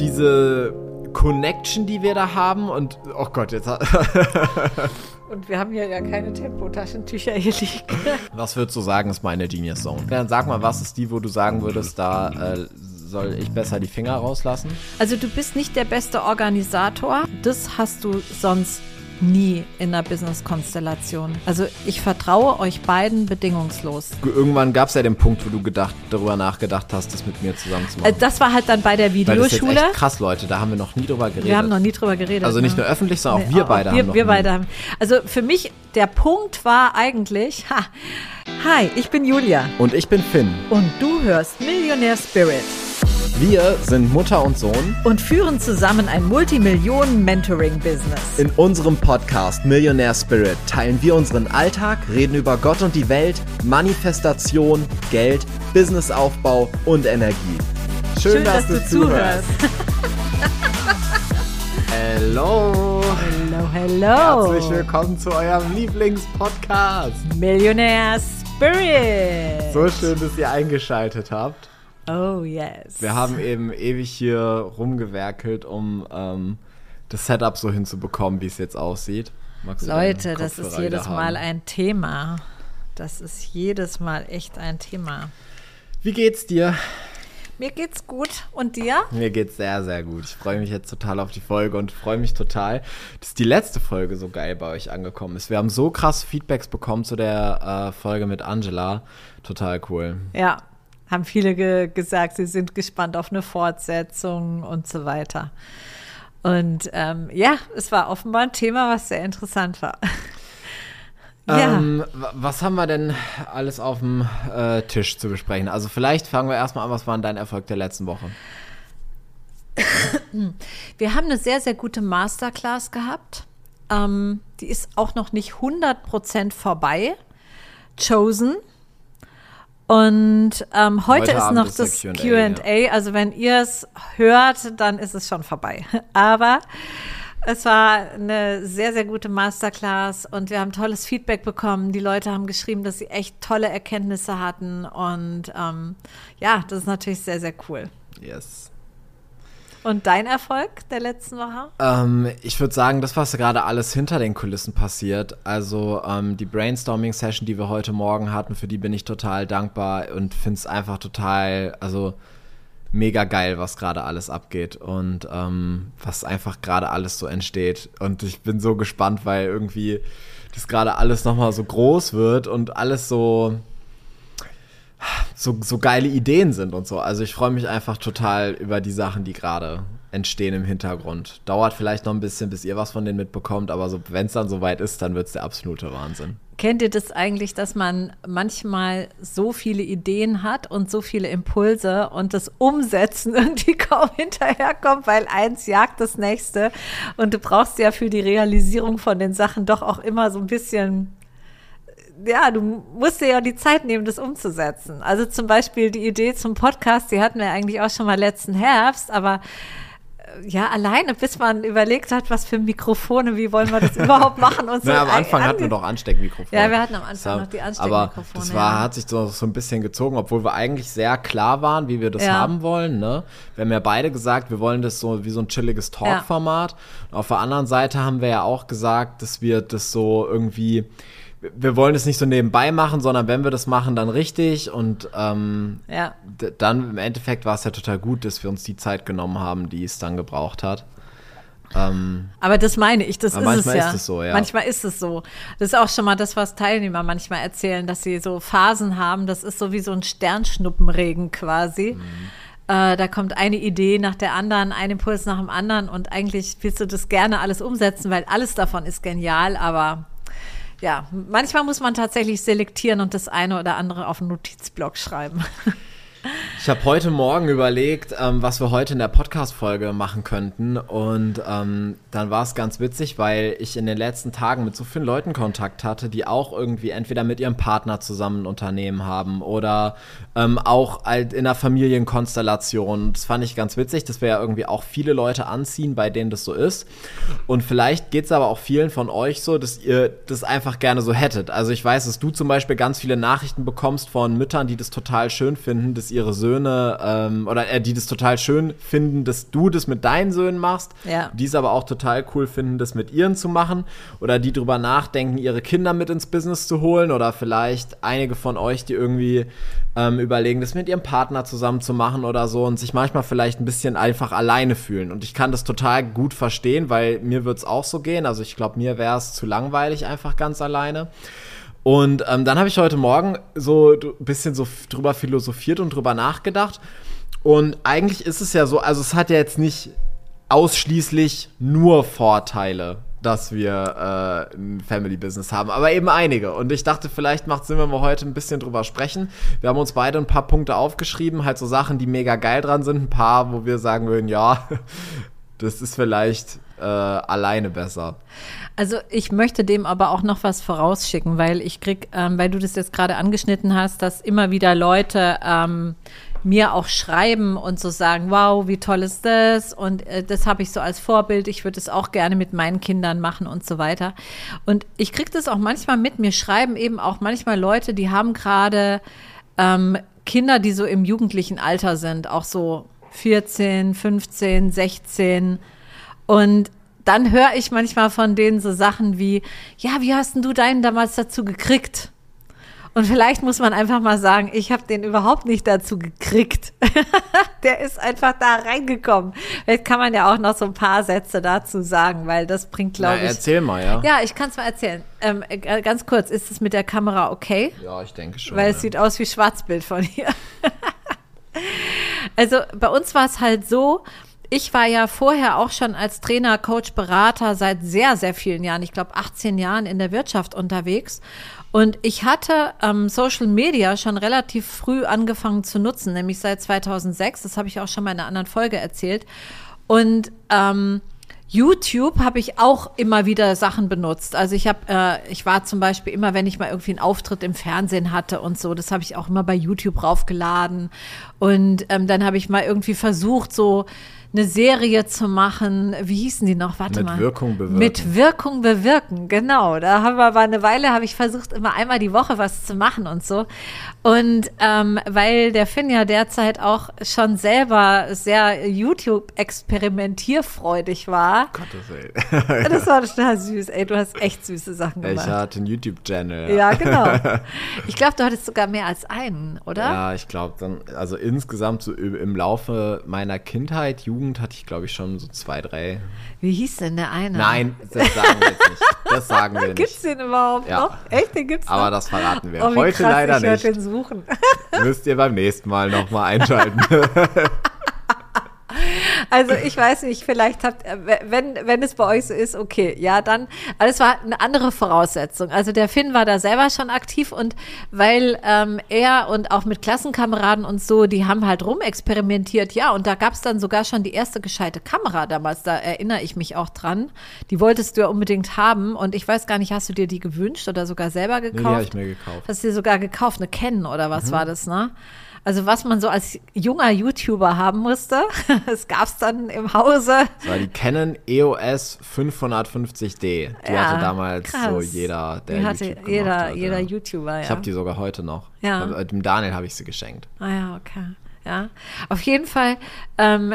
diese Connection, die wir da haben und oh Gott, jetzt hat Und wir haben hier ja keine Tempotaschentücher hier liegen. Was würdest du sagen, ist meine Genius Zone? Dann sag mal, was ist die, wo du sagen würdest, da äh, soll ich besser die Finger rauslassen? Also du bist nicht der beste Organisator. Das hast du sonst nie in einer Business-Konstellation. Also ich vertraue euch beiden bedingungslos. Irgendwann gab es ja den Punkt, wo du gedacht, darüber nachgedacht hast, das mit mir zusammen zu machen. Äh, das war halt dann bei der Weil das ist Videoschule. krass, Leute, da haben wir noch nie drüber geredet. Wir haben noch nie drüber geredet. also nicht ne? nur öffentlich, sondern auch Nee, wir beide wir, haben noch Wir beide haben. Also für mich, der Punkt war eigentlich, ha, hi, ich bin Julia Und ich bin Finn. und du hörst Millionär Spirit Wir sind Mutter und Sohn. und führen zusammen ein Multimillionen-Mentoring-Business. In unserem Podcast Millionaire Spirit teilen wir unseren Alltag, reden über Gott und die Welt, Manifestation, Geld, Businessaufbau und Energie. Schön, dass, du, zuhörst. Hello. Hello, hello. Herzlich willkommen zu eurem Lieblingspodcast. Millionär Spirit. So schön, dass ihr eingeschaltet habt. Oh, yes. Wir haben eben ewig hier rumgewerkelt, um ähm, das Setup so hinzubekommen, wie es jetzt aussieht. Leute, das ist jedes wieder Mal haben? ein Thema. Das ist jedes Mal echt ein Thema. Wie geht's dir? Mir geht's gut. Und dir? Mir geht's sehr, sehr gut. Ich freue mich jetzt total auf die Folge und freue mich total, dass die letzte Folge so geil bei euch angekommen ist. Wir haben so krass Feedbacks bekommen zu der äh, Folge mit Angela. Total cool. Ja, haben viele ge gesagt, sie sind gespannt auf eine Fortsetzung und so weiter. Und ähm, ja, es war offenbar ein Thema, was sehr interessant war. ja, Ähm, wa- was haben wir denn alles auf dem äh, Tisch zu besprechen? Also vielleicht fangen wir erstmal an, was war denn dein Erfolg der letzten Woche? wir haben eine sehr, sehr gute Masterclass gehabt. Ähm, die ist auch noch nicht 100% vorbei. Chosen. Und ähm, heute, Heute ist Abend noch ist das Q&A, QA. Also, wenn ihr es hört, dann ist es schon vorbei. Aber es war eine sehr, sehr gute Masterclass und wir haben tolles Feedback bekommen. Die Leute haben geschrieben, dass sie echt tolle Erkenntnisse hatten. Und ähm, ja, das ist natürlich sehr, sehr cool. Yes. Und dein Erfolg der letzten Woche? Ähm, ich würde sagen, das, was gerade alles hinter den Kulissen passiert, also ähm, die Brainstorming-Session, die wir heute Morgen hatten, für die bin ich total dankbar und finde es einfach total, also mega geil, was gerade alles abgeht und ähm, was einfach gerade alles so entsteht. Und ich bin so gespannt, weil irgendwie das gerade alles nochmal so groß wird und alles so so, so geile Ideen sind und so. Also ich freue mich einfach total über die Sachen, die gerade entstehen im Hintergrund. Dauert vielleicht noch ein bisschen, bis ihr was von denen mitbekommt, aber so, wenn es dann soweit ist, dann wird es der absolute Wahnsinn. Kennt ihr das eigentlich, dass man manchmal so viele Ideen hat und so viele Impulse und das Umsetzen irgendwie kaum hinterherkommt, weil eins jagt das nächste und du brauchst ja für die Realisierung von den Sachen doch auch immer so ein bisschen ja, du musst dir ja die Zeit nehmen, das umzusetzen. Also zum Beispiel die Idee zum Podcast, die hatten wir eigentlich auch schon mal letzten Herbst, aber äh, ja, alleine, bis man überlegt hat, was für Mikrofone, wie wollen wir das überhaupt machen und so. Na, am Anfang hatten wir doch Ansteckmikrofone. Ja, wir hatten am Anfang war- noch die Aber Ansteckmikrofone, das war, ja. hat sich so, so ein bisschen gezogen, obwohl wir eigentlich sehr klar waren, wie wir das Ja. haben wollen. Ne? Wir haben ja beide gesagt, wir wollen das so wie so ein chilliges Talk-Format. Auf der anderen Seite haben wir ja auch gesagt, dass wir das so irgendwie wir wollen es nicht so nebenbei machen, sondern wenn wir das machen, dann richtig. Und ähm, Ja. dann im Endeffekt war es ja total gut, dass wir uns die Zeit genommen haben, die es dann gebraucht hat. Ähm, Aber das meine ich, das ist es manchmal ja. ist es so, ja. Manchmal ist es so. Das ist auch schon mal das, was Teilnehmer manchmal erzählen, dass sie so Phasen haben. Das ist so wie so ein Sternschnuppenregen quasi. Mhm. Äh, da kommt eine Idee nach der anderen, ein Impuls nach dem anderen und eigentlich willst du das gerne alles umsetzen, weil alles davon ist genial, aber ja, manchmal muss man tatsächlich selektieren und das eine oder andere auf einen Notizblock schreiben. Ich habe heute Morgen überlegt, ähm, was wir heute in der Podcast-Folge machen könnten. Und ähm, dann war es ganz witzig, weil ich in den letzten Tagen mit so vielen Leuten Kontakt hatte, die auch irgendwie entweder mit ihrem Partner zusammen ein Unternehmen haben oder ähm, auch in einer Familienkonstellation. Das fand ich ganz witzig, dass wir ja irgendwie auch viele Leute anziehen, bei denen das so ist. Und vielleicht geht es aber auch vielen von euch so, dass ihr das einfach gerne so hättet. Also ich weiß, dass du zum Beispiel ganz viele Nachrichten bekommst von Müttern, die das total schön finden, dass dass ihre Söhne ähm, oder äh, die das total schön finden, dass du das mit deinen Söhnen machst, Ja. die es aber auch total cool finden, das mit ihren zu machen oder die drüber nachdenken, ihre Kinder mit ins Business zu holen oder vielleicht einige von euch, die irgendwie ähm, überlegen, das mit ihrem Partner zusammen zu machen oder so und sich manchmal vielleicht ein bisschen einfach alleine fühlen. Und ich kann das total gut verstehen, weil mir wird es auch so gehen. Also ich glaube, mir wäre es zu langweilig einfach ganz alleine. Und ähm, dann habe ich heute Morgen so ein bisschen so drüber philosophiert und drüber nachgedacht. Und eigentlich ist es ja so, also es hat ja jetzt nicht ausschließlich nur Vorteile, dass wir äh, ein Family Business haben, aber eben einige. Und ich dachte, vielleicht macht Sinn, wenn wir heute ein bisschen drüber sprechen. Wir haben uns beide ein paar Punkte aufgeschrieben, halt so Sachen, die mega geil dran sind, ein paar, wo wir sagen würden, ja, das ist vielleicht äh, alleine besser. Also ich möchte dem aber auch noch was vorausschicken, weil ich krieg, ähm, weil du das jetzt gerade angeschnitten hast, dass immer wieder Leute ähm, mir auch schreiben und so sagen, wow, wie toll ist das? Und äh, das habe ich so als Vorbild. Ich würde es auch gerne mit meinen Kindern machen und so weiter. Und ich kriege das auch manchmal mit. Mir schreiben eben auch manchmal Leute, die haben gerade ähm, Kinder, die so im jugendlichen Alter sind, auch so 14, 15, 16. Und dann höre ich manchmal von denen so Sachen wie, ja, wie hast denn du deinen damals dazu gekriegt? Und vielleicht muss man einfach mal sagen, ich habe den überhaupt nicht dazu gekriegt. Der ist einfach da reingekommen. Vielleicht kann man ja auch noch so ein paar Sätze dazu sagen, weil das bringt, glaube ich. erzähl mal, ja. Ja, ich kann es mal erzählen. Ähm, äh, ganz kurz, ist es mit der Kamera okay? Ja, ich denke schon. Weil ja. es sieht aus wie Schwarzbild von hier. also bei uns war es halt so, ich war ja vorher auch schon als Trainer, Coach, Berater seit sehr, sehr vielen Jahren, ich glaube 18 Jahren in der Wirtschaft unterwegs. Und ich hatte ähm, Social Media schon relativ früh angefangen zu nutzen, nämlich seit 2006. Das habe ich auch schon mal in einer anderen Folge erzählt. Und ähm, YouTube habe ich auch immer wieder Sachen benutzt. Also ich habe, äh, ich war zum Beispiel immer, wenn ich mal irgendwie einen Auftritt im Fernsehen hatte und so, das habe ich auch immer bei YouTube raufgeladen. Und ähm, dann habe ich mal irgendwie versucht, so eine Serie zu machen. Wie hießen die noch? Warte Mit mal. Wirkung bewirken. Mit Wirkung bewirken, genau. Da haben wir aber eine Weile, habe ich versucht, immer einmal die Woche was zu machen und so. Und ähm, weil der Finn ja derzeit auch schon selber sehr YouTube-experimentierfreudig war, Gottes Willen. das war total süß. Ey, du hast echt süße Sachen Ich gemacht. hatte einen YouTube-Channel. Ja, genau. Ich glaube, du hattest sogar mehr als einen, oder? Ja, ich glaube dann, also insgesamt so im im Laufe meiner Kindheit, Jugend hatte ich glaube ich schon so zwei, drei. Wie hieß denn der eine? Nein, das sagen wir jetzt nicht. Das sagen wir Gibt's nicht. den überhaupt Ja. noch? Echt, den gibt's Aber noch? das verraten wir oh, heute krass, leider ich nicht. den suchen. Müsst ihr beim nächsten Mal nochmal einschalten. Also ich weiß nicht, vielleicht habt, äh, wenn, wenn es bei euch so ist, okay, ja, dann, aber es war eine andere Voraussetzung. Also der Finn war da selber schon aktiv und weil ähm, er und auch mit Klassenkameraden und so, die haben halt rumexperimentiert, ja, und da gab es dann sogar schon die erste gescheite Kamera damals, da erinnere ich mich auch dran. Die wolltest du ja unbedingt haben und ich weiß gar nicht, hast du dir die gewünscht oder sogar selber Nee, gekauft? die habe ich mir gekauft. Hast du dir sogar gekauft, eine Canon oder was war das, ne? Also was man so als junger YouTuber haben musste, das gab's dann im Hause. Das war die Canon EOS 550D. Die Ja, hatte damals krass. so jeder, der Die hatte YouTube jeder, hat, jeder ja. YouTuber, ja. Ich habe die sogar heute noch. Ja. Aber Dem Daniel habe ich sie geschenkt. Ah ja, okay. Ja, auf jeden Fall. Ähm,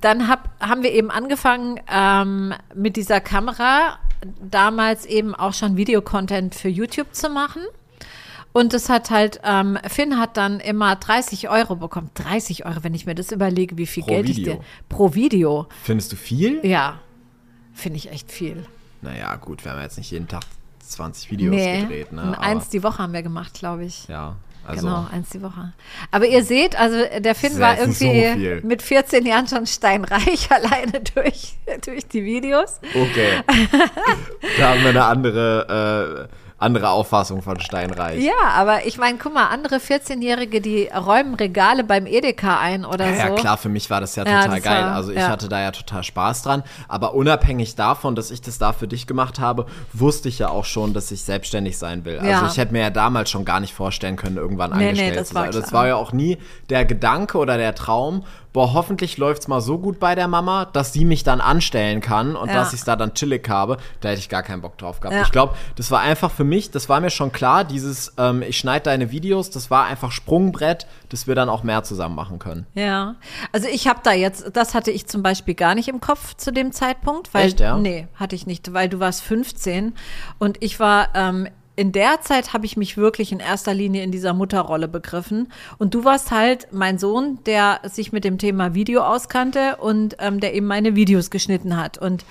dann hab, haben wir eben angefangen ähm, mit dieser Kamera, damals eben auch schon Videocontent für YouTube zu machen. Und das hat halt, ähm, Finn hat dann immer 30 Euro bekommen. 30 Euro, wenn ich mir das überlege, wie viel Pro Geld ich Video. dir pro Video. Findest du viel? Ja, finde ich echt viel. Naja, gut, wir haben jetzt nicht jeden Tag 20 Videos nee, gedreht, ne? Aber, eins die Woche haben wir gemacht, glaube ich. ja, also. Genau, eins die Woche. Aber ihr seht, also der Finn war so irgendwie viel. mit 14 Jahren schon steinreich, alleine durch, durch die Videos. Okay. da haben wir eine andere, äh, andere Auffassung von Steinreich. Ja, aber ich meine, guck mal, andere 14-Jährige, die räumen Regale beim Edeka ein oder Ja, so. ja, klar, für mich war das ja Ja, total das geil. war- also ich ja. hatte da ja total Spaß dran. Aber unabhängig davon, dass ich das da für dich gemacht habe, wusste ich ja auch schon, dass ich selbstständig sein will. Also Ja. ich hätte mir ja damals schon gar nicht vorstellen können, irgendwann Nee, nee, das zu war sein. Das klar. war ja auch nie der Gedanke oder der Traum, boah, hoffentlich läuft es mal so gut bei der Mama, dass sie mich dann anstellen kann und Ja. dass ich es da dann chillig habe. Da hätte ich gar keinen Bock drauf gehabt. Ja. Ich glaube, das war einfach für mich, das war mir schon klar, dieses, ähm, ich schneide deine Videos, das war einfach Sprungbrett, dass wir dann auch mehr zusammen machen können. Ja, also ich habe da jetzt, das hatte ich zum Beispiel gar nicht im Kopf zu dem Zeitpunkt, weil Echt, ja? nee, hatte ich nicht, weil du warst 15 und ich war ähm, in der Zeit habe ich mich wirklich in erster Linie in dieser Mutterrolle begriffen und du warst halt mein Sohn, der sich mit dem Thema Video auskannte und ähm, der eben meine Videos geschnitten hat und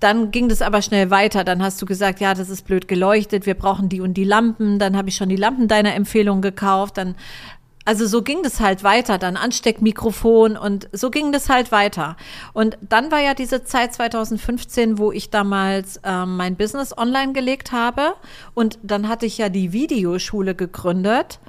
dann ging das aber schnell weiter. Dann hast du gesagt, ja, das ist blöd geleuchtet, wir brauchen die und die Lampen. Dann habe ich schon die Lampen deiner Empfehlung gekauft. Dann, also so ging das halt weiter. Dann Ansteckmikrofon und so ging das halt weiter. Und dann war ja diese Zeit 2015, wo ich damals ähm, mein Business online gelegt habe. Und dann hatte ich ja die Videoschule gegründet.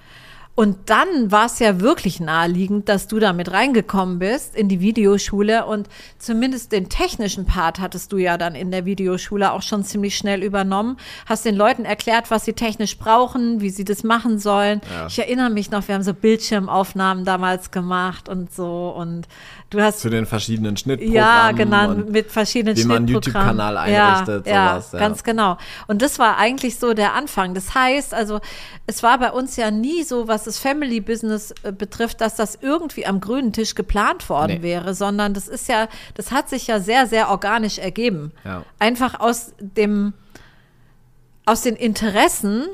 Und dann war es ja wirklich naheliegend, dass du da mit reingekommen bist in die Videoschule und zumindest den technischen Part hattest du ja dann in der Videoschule auch schon ziemlich schnell übernommen. Hast den Leuten erklärt, was sie technisch brauchen, wie sie das machen sollen. Ja. Ich erinnere mich noch, wir haben so Bildschirmaufnahmen damals gemacht und so und du hast Zu den verschiedenen Schnittprogrammen. ja, genau, mit verschiedenen wie man. YouTube-Kanal einrichtet, ja, sowas, Ja, ja. ganz genau. Und das war eigentlich so der Anfang. Das heißt, also es war bei uns ja nie so, was das Family Business äh, betrifft, dass das irgendwie am grünen Tisch geplant worden Nee. wäre, sondern das ist ja, das hat sich ja sehr, sehr organisch ergeben. Ja. Einfach aus dem, aus den Interessen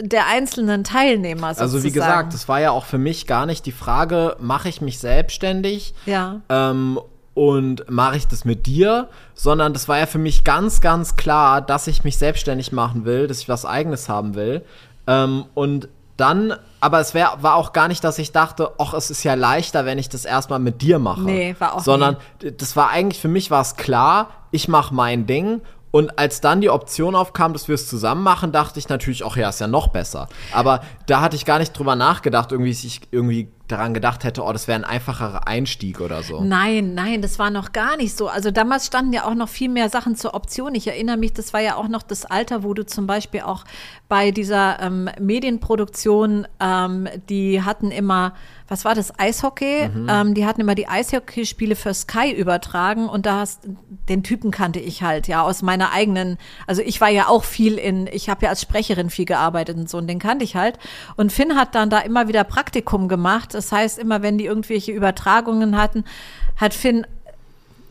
der einzelnen Teilnehmer sozusagen. Also wie gesagt, das war ja auch für mich gar nicht die Frage, mache ich mich selbstständig ja. ähm, und mache ich das mit dir, sondern das war ja für mich ganz, ganz klar, dass ich mich selbstständig machen will, dass ich was eigenes haben will. Ähm, und dann, aber es wär, war auch gar nicht, dass ich dachte, ach, es ist ja leichter, wenn ich das erstmal mit dir mache. Nee, war auch Sondern das war eigentlich, für mich war es klar, ich mache mein Ding. Und als dann die Option aufkam, dass wir es zusammen machen, dachte ich natürlich, ach ja, ist ja noch besser. Aber da hatte ich gar nicht drüber nachgedacht, irgendwie, ich irgendwie daran gedacht hätte, oh, das wäre ein einfacherer Einstieg oder so. Nein, nein, das war noch gar nicht so. Also damals standen ja auch noch viel mehr Sachen zur Option. Ich erinnere mich, das war ja auch noch das Alter, wo du zum Beispiel auch bei dieser ähm, Medienproduktion, ähm, die hatten immer, was war das, Eishockey? Ähm, die hatten immer die Eishockeyspiele für Sky übertragen und da hast, den Typen kannte ich halt, ja, aus meiner eigenen, also ich war ja auch viel in, ich habe ja als Sprecherin viel gearbeitet und so und den kannte ich halt. Und Finn hat dann da immer wieder Praktikum gemacht. Das heißt, immer wenn die irgendwelche Übertragungen hatten, hat Finn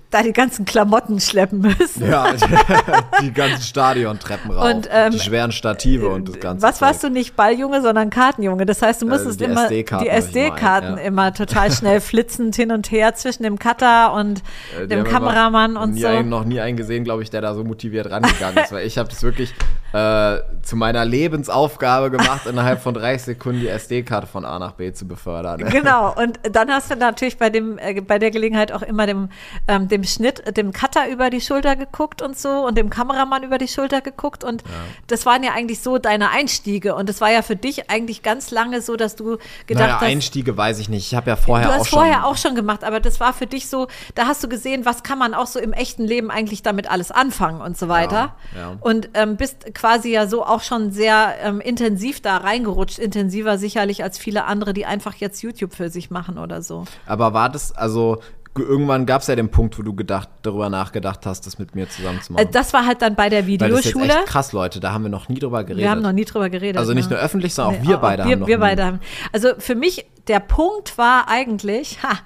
da die ganzen Klamotten schleppen müssen. Ja, die ganzen Stadiontreppen rauf, Und, ähm, die schweren Stative und das ganze Was warst du nicht Balljunge, sondern Kartenjunge? Das heißt, du musstest die immer SD-Karten die hab ich immer ein, SD-Karten ja. immer total schnell flitzend hin und her zwischen dem Cutter und Äh, die dem immer Kameramann und nie so. Einen, noch nie einen gesehen, glaube ich, der da so motiviert rangegangen ist. Weil ich habe das wirklich äh, zu meiner Lebensaufgabe gemacht, innerhalb von 30 Sekunden die SD-Karte von A nach B zu befördern. Genau, und dann hast du natürlich bei dem, äh, bei der Gelegenheit auch immer dem, ähm, dem Schnitt, dem Cutter über die Schulter geguckt und so und dem Kameramann über die Schulter geguckt und das waren ja eigentlich so deine Einstiege und das war ja für dich eigentlich ganz lange so, dass du gedacht Naja, hast, Einstiege weiß ich nicht. Ich habe ja vorher Du auch hast schon. vorher auch schon gemacht, aber das war für dich so, da hast du gesehen, was kann man auch so im echten Leben eigentlich damit alles anfangen und so weiter. Ja, ja. Und ähm, bist quasi ja so auch schon sehr ähm, intensiv da reingerutscht, intensiver sicherlich als viele andere, die einfach jetzt YouTube für sich machen oder so. Aber war das, also irgendwann gab es ja den Punkt, wo du gedacht, darüber nachgedacht hast, das mit mir zusammen zu machen. Äh, das war halt dann bei der Weil das ist Videoschule. echt krass, Leute. Da haben wir noch nie drüber geredet. Wir haben noch nie drüber geredet. also nicht ne? nur öffentlich, sondern auch Nee, wir beide wir, haben noch wir nie. beide haben. Also für mich, der Punkt war eigentlich, ha,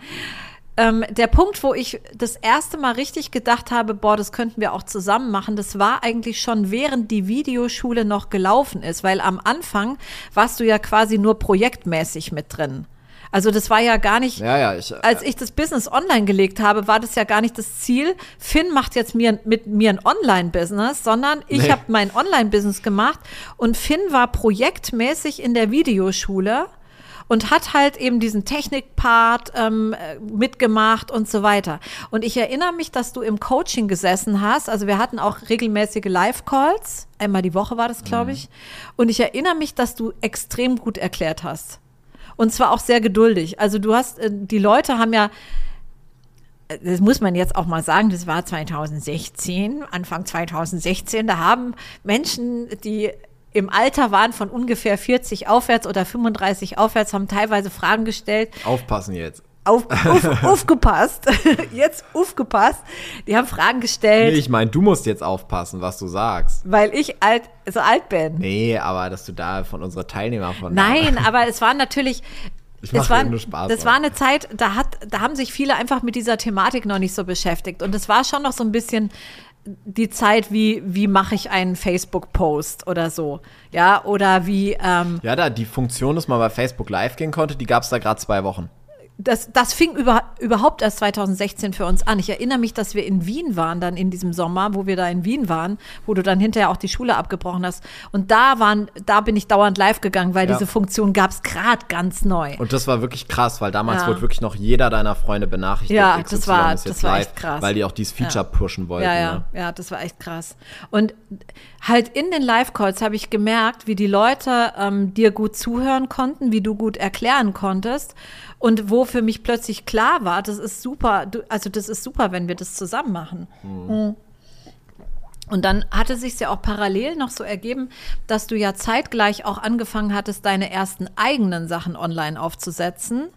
ähm, der Punkt, wo ich das erste Mal richtig gedacht habe, boah, das könnten wir auch zusammen machen, das war eigentlich schon während die Videoschule noch gelaufen ist, weil am Anfang warst du ja quasi nur projektmäßig mit drin. Also das war ja gar nicht, Ja, ja, ich, als ich das Business online gelegt habe, war das ja gar nicht das Ziel, Finn macht jetzt mir, mit mir ein Online-Business, sondern ich Nee. habe mein Online-Business gemacht und Finn war projektmäßig in der Videoschule und hat halt eben diesen Technik-Part ähm, äh, mitgemacht und so weiter. Und ich erinnere mich, dass du im Coaching gesessen hast. Also wir hatten auch regelmäßige Live-Calls. Einmal die Woche war das, glaube ich. Und ich erinnere mich, dass du extrem gut erklärt hast. Und zwar auch sehr geduldig. Also du hast, äh, die Leute haben ja, äh, das muss man jetzt auch mal sagen, das war 2016, Anfang 2016, da haben Menschen, die im Alter waren von ungefähr 40 aufwärts oder 35 aufwärts, haben teilweise Fragen gestellt. aufpassen jetzt. auf, auf, aufgepasst, jetzt aufgepasst. Die haben Fragen gestellt. Nee, ich meine, du musst jetzt aufpassen, was du sagst. Weil ich alt, so alt bin. Nee, aber dass du da von unserer Teilnehmer von. Nein, aber es war natürlich. Ich es war, nur Spaß. das war eine Zeit, da, hat, da haben sich viele einfach mit dieser Thematik noch nicht so beschäftigt. Und es war schon noch so ein bisschen die Zeit, wie, wie mache ich einen Facebook-Post oder so. Ja, oder wie. Ähm, ja, da die Funktion, dass man bei Facebook live gehen konnte, die gab es da gerade zwei Wochen. Das, das fing über, überhaupt erst 2016 für uns an. Ich erinnere mich, dass wir in Wien waren, dann in diesem Sommer, wo wir da in Wien waren, wo du dann hinterher auch die Schule abgebrochen hast. Und da waren, da bin ich dauernd live gegangen, weil Ja. diese Funktion gab es gerade ganz neu. Und das war wirklich krass, weil damals Ja. wurde wirklich noch jeder deiner Freunde benachrichtigt. Ja, XY das war- das war live, echt krass. Weil die auch dieses Feature pushen wollten. Ja, ja, Ne? ja, das war echt krass. Und halt in den Live-Calls habe ich gemerkt, wie die Leute ähm, dir gut zuhören konnten, wie du gut erklären konntest und wo für mich plötzlich klar war, das ist super, du, also das ist super, wenn wir das zusammen machen. Mhm. Und dann hatte sich ja auch parallel noch so ergeben, dass du ja zeitgleich auch angefangen hattest, deine ersten eigenen Sachen online aufzusetzen.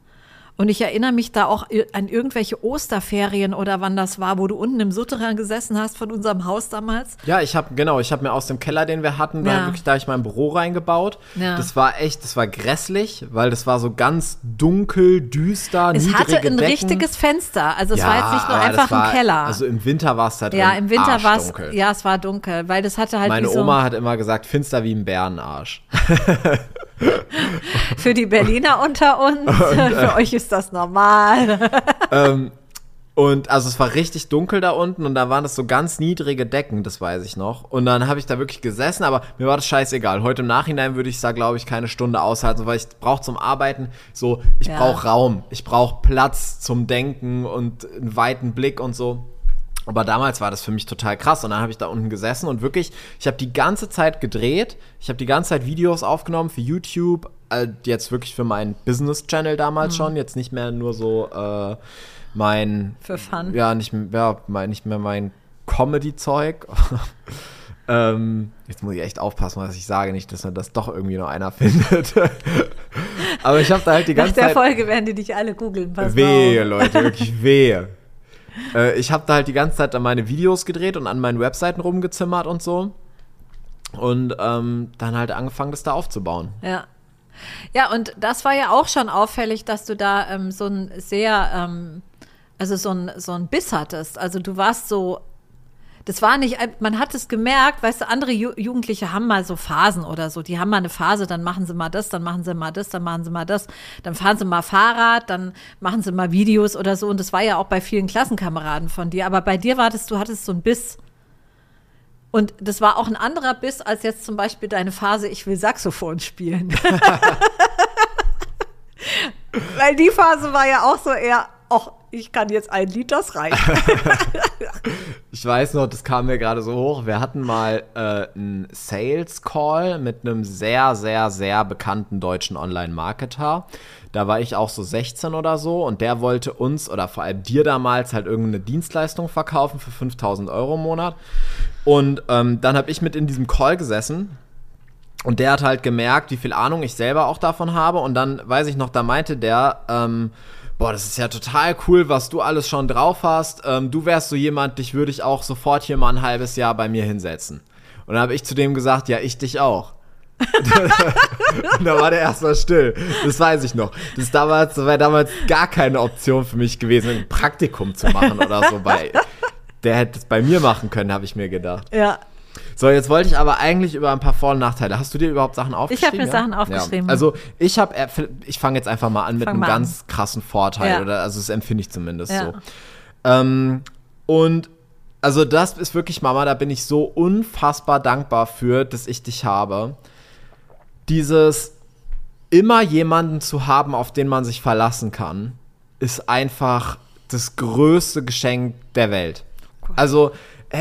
Und ich erinnere mich da auch an irgendwelche Osterferien oder wann das war, wo du unten im Souterrain gesessen hast von unserem Haus damals. Ja, ich habe genau, ich habe mir aus dem Keller, den wir hatten, da Ja. wirklich da ich mein Büro reingebaut. Ja. Das war echt, das war grässlich, weil das war so ganz dunkel, düster, Es hatte ein Decken. richtiges Fenster. Also es ja, war jetzt nicht nur einfach war, ein Keller. Also im Winter war es da drin. ja, im Winter war es, ja, es war dunkel, weil das hatte halt Meine so, Oma hat immer gesagt, finster wie ein Bärenarsch. für die Berliner unter uns, für euch ist das normal. ähm, und also es war richtig dunkel da unten und da waren das so ganz niedrige Decken, das weiß ich noch. Und dann habe ich da wirklich gesessen, aber mir war das scheißegal. Heute im Nachhinein würde ich da, glaube ich, keine Stunde aushalten, weil ich brauche zum Arbeiten so, ich Ja. brauche Raum, ich brauche Platz zum Denken und einen weiten Blick und so. Aber damals war das für mich total krass und dann habe ich da unten gesessen und wirklich, ich habe die ganze Zeit gedreht, ich habe die ganze Zeit Videos aufgenommen für YouTube, äh, jetzt wirklich für meinen Business-Channel damals Mhm. schon, jetzt nicht mehr nur so äh, mein Für Fun. ja, nicht, ja, mein, nicht mehr mein Comedy-Zeug. ähm, jetzt muss ich echt aufpassen, was ich sage, nicht, dass mir das doch irgendwie noch einer findet. Aber ich habe da halt die Nach ganze der Zeit. Folge werden die dich alle googeln. Pass Wehe. Leute, wirklich wehe. Äh, ich habe da halt die ganze Zeit an meine Videos gedreht und an meinen Webseiten rumgezimmert und so. Und ähm, dann halt angefangen, das da aufzubauen. Ja. Ja, und das war ja auch schon auffällig, dass du da ähm, so ein sehr, ähm, also so ein, so ein Biss hattest. Also du warst so, das war nicht, ein- man hat es gemerkt, weißt du, andere Ju Jugendliche haben mal so Phasen oder so. Die haben mal eine Phase, dann machen sie mal das, dann machen sie mal das, dann machen sie mal das, dann fahren sie mal Fahrrad, dann machen sie mal Videos oder so. Und das war ja auch bei vielen Klassenkameraden von dir. Aber bei dir war das, du hattest so ein Biss. Und das war auch ein anderer Biss als jetzt zum Beispiel deine Phase, ich will Saxophon spielen. Weil die Phase war ja auch so eher, ach, ich kann jetzt ein Lied, das reicht. Ich weiß noch, das kam mir gerade so hoch. Wir hatten mal äh, einen Sales Call mit einem sehr, sehr, sehr bekannten deutschen Online-Marketer. Da war ich auch so 16 oder so und der wollte uns oder vor allem dir damals halt irgendeine Dienstleistung verkaufen für 5000 Euro im Monat. Und ähm, dann habe ich mit in diesem Call gesessen und der hat halt gemerkt, wie viel Ahnung ich selber auch davon habe. Und dann weiß ich noch, da meinte der, ähm, boah, das ist ja total cool, was du alles schon drauf hast. Ähm, du wärst so jemand, dich würde ich auch sofort hier mal ein halbes Jahr bei mir hinsetzen. Und dann habe ich zu dem gesagt, ja, ich dich auch. und da war der erstmal still. Das weiß ich noch. Das, damals, das wäre damals gar keine Option für mich gewesen, ein Praktikum zu machen oder so. Bei, der hätte es bei mir machen können, habe ich mir gedacht. ja. So, jetzt wollte ich aber eigentlich über ein paar Vor- und Nachteile. Hast du dir überhaupt Sachen aufgeschrieben? mir Sachen aufgeschrieben. Ja. Also ich habe, ich fange jetzt einfach mal an mit Fang einem an. ganz krassen Vorteil Ja. oder also das empfinde ich zumindest Ja. so. Ähm, und also das ist wirklich Mama, da bin ich so unfassbar dankbar für, dass ich dich habe. Dieses immer jemanden zu haben, auf den man sich verlassen kann, ist einfach das größte Geschenk der Welt. Also äh,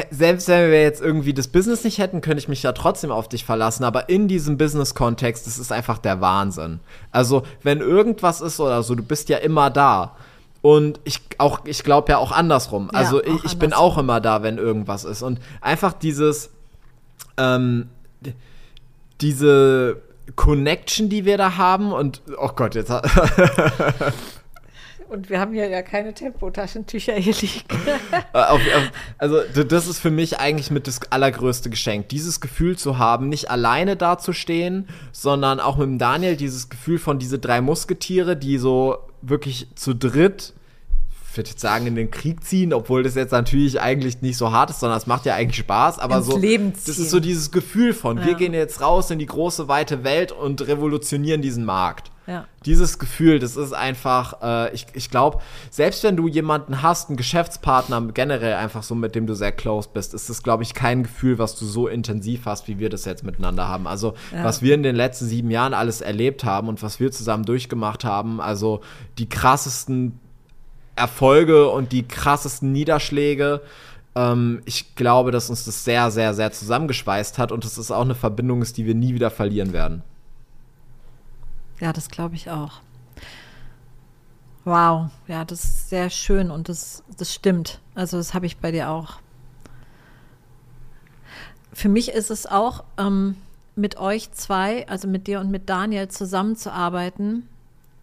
selbst wenn wir jetzt irgendwie das Business nicht hätten, könnte ich mich ja trotzdem auf dich verlassen. Aber in diesem Business-Kontext, das ist einfach der Wahnsinn. Also wenn irgendwas ist oder so, du bist ja immer da. Und ich auch, ich glaube ja auch andersrum. Ja, also auch ich, ich bin andersrum. auch immer da, wenn irgendwas ist. Und einfach dieses, ähm, diese Connection, die wir da haben und oh Gott, jetzt Und wir haben hier ja keine Tempotaschentücher hier liegen. Äh, also das ist für mich eigentlich mit das allergrößte Geschenk. Dieses Gefühl zu haben, nicht alleine dazustehen, sondern auch mit dem Daniel dieses Gefühl von diese drei Musketiere, die so wirklich zu dritt ich würde jetzt sagen, in den Krieg ziehen, obwohl das jetzt natürlich eigentlich nicht so hart ist, sondern es macht ja eigentlich Spaß, aber Ins so, das ist so dieses Gefühl von, wir Ja. gehen jetzt raus in die große, weite Welt und revolutionieren diesen Markt. Ja. Dieses Gefühl, das ist einfach, äh, ich, ich glaube, selbst wenn du jemanden hast, einen Geschäftspartner generell einfach so, mit dem du sehr close bist, ist das, glaube ich, kein Gefühl, was du so intensiv hast, wie wir das jetzt miteinander haben. Also, Ja. was wir in den letzten sieben Jahren alles erlebt haben und was wir zusammen durchgemacht haben, also die krassesten Erfolge und die krassesten Niederschläge. Ähm, ich glaube, dass uns das sehr, sehr, sehr zusammengeschweißt hat und dass es auch eine Verbindung ist, die wir nie wieder verlieren werden. Ja, das glaube ich auch. Wow, ja, das ist sehr schön und das, das stimmt. Also das habe ich bei dir auch. Für mich ist es auch, ähm, mit euch zwei, also mit dir und mit Daniel zusammenzuarbeiten.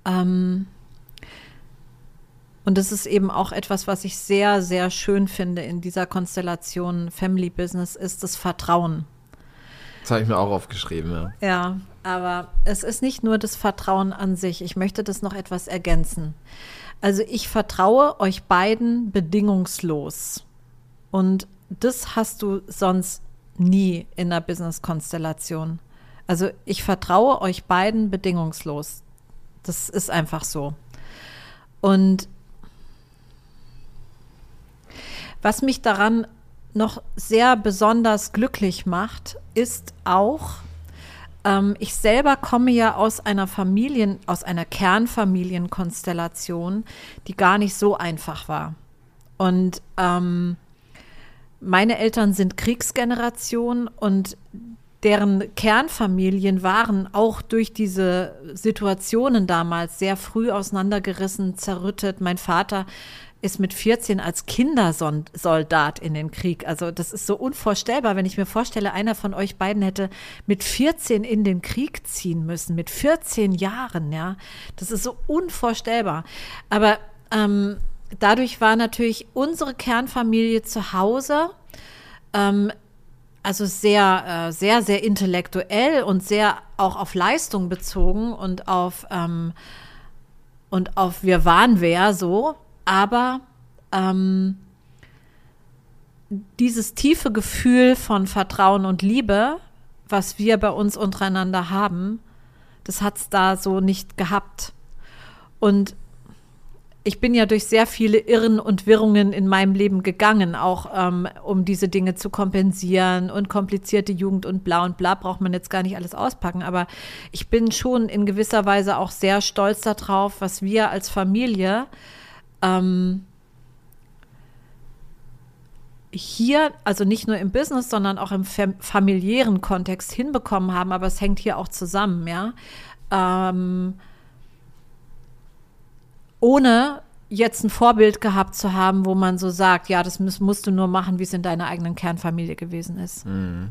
Ähm, und das ist eben auch etwas, was ich sehr, sehr schön finde in dieser Konstellation Family Business, ist das Vertrauen. Das habe ich mir auch aufgeschrieben, ja. Ja, aber es ist nicht nur das Vertrauen an sich. Ich möchte das noch etwas ergänzen. Also ich vertraue euch beiden bedingungslos. Und das hast du sonst nie in der Business-Konstellation. Also ich vertraue euch beiden bedingungslos. Das ist einfach so. Und was mich daran noch sehr besonders glücklich macht, ist auch, ähm, ich selber komme ja aus einer Familien, aus einer Kernfamilienkonstellation, die gar nicht so einfach war. Und ähm, meine Eltern sind Kriegsgeneration und deren Kernfamilien waren auch durch diese Situationen damals sehr früh auseinandergerissen, zerrüttet. Mein Vater ist mit 14 als Kindersoldat in den Krieg. Also das ist so unvorstellbar, wenn ich mir vorstelle, einer von euch beiden hätte mit 14 in den Krieg ziehen müssen, mit 14 Jahren, ja. Das ist so unvorstellbar. Aber ähm, dadurch war natürlich unsere Kernfamilie zu Hause ähm, also sehr, äh, sehr, sehr intellektuell und sehr auch auf Leistung bezogen und auf, ähm, und auf wir waren wer so, aber ähm, dieses tiefe Gefühl von Vertrauen und Liebe, was wir bei uns untereinander haben, das hat es da so nicht gehabt. Und ich bin ja durch sehr viele Irren und Wirrungen in meinem Leben gegangen, auch ähm, um diese Dinge zu kompensieren und komplizierte Jugend und bla und bla braucht man jetzt gar nicht alles auspacken. Aber ich bin schon in gewisser Weise auch sehr stolz darauf, was wir als Familie ähm, hier, also nicht nur im Business, sondern auch im fam familiären Kontext hinbekommen haben, aber es hängt hier auch zusammen, ja. Ähm, ohne jetzt ein Vorbild gehabt zu haben, wo man so sagt, ja, das musst, musst du nur machen, wie es in deiner eigenen Kernfamilie gewesen ist. Mhm.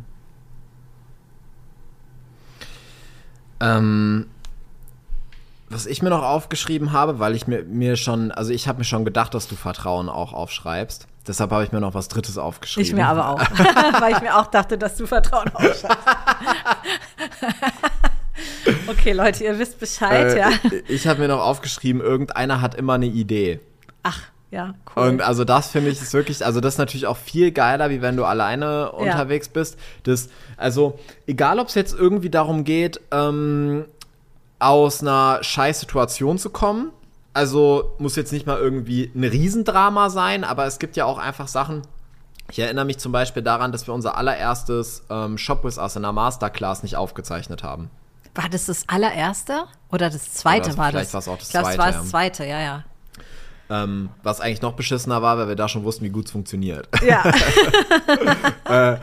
Ähm, was ich mir noch aufgeschrieben habe, weil ich mir, mir schon, also ich habe mir schon gedacht, dass du Vertrauen auch aufschreibst. Deshalb habe ich mir noch was Drittes aufgeschrieben. Ich mir aber auch, weil ich mir auch dachte, dass du Vertrauen aufschreibst. okay, Leute, ihr wisst Bescheid, Äh, ja. Ich habe mir noch aufgeschrieben, irgendeiner hat immer eine Idee. Ach, ja, cool. Und also das finde ich ist wirklich, also das ist natürlich auch viel geiler, wie wenn du alleine unterwegs bist. Das, also egal, ob es jetzt irgendwie darum geht, ähm, aus einer Scheißsituation zu kommen. Also muss jetzt nicht mal irgendwie ein Riesendrama sein, aber es gibt ja auch einfach Sachen. Ich erinnere mich zum Beispiel daran, dass wir unser allererstes ähm, Shop with Us in der Masterclass nicht aufgezeichnet haben. war das das allererste? Oder das zweite Oder war vielleicht das? war's auch das ich glaube, es zweite, war das zweite, ja, ja. Ähm, was eigentlich noch beschissener war, weil wir da schon wussten, wie gut es funktioniert. Ja,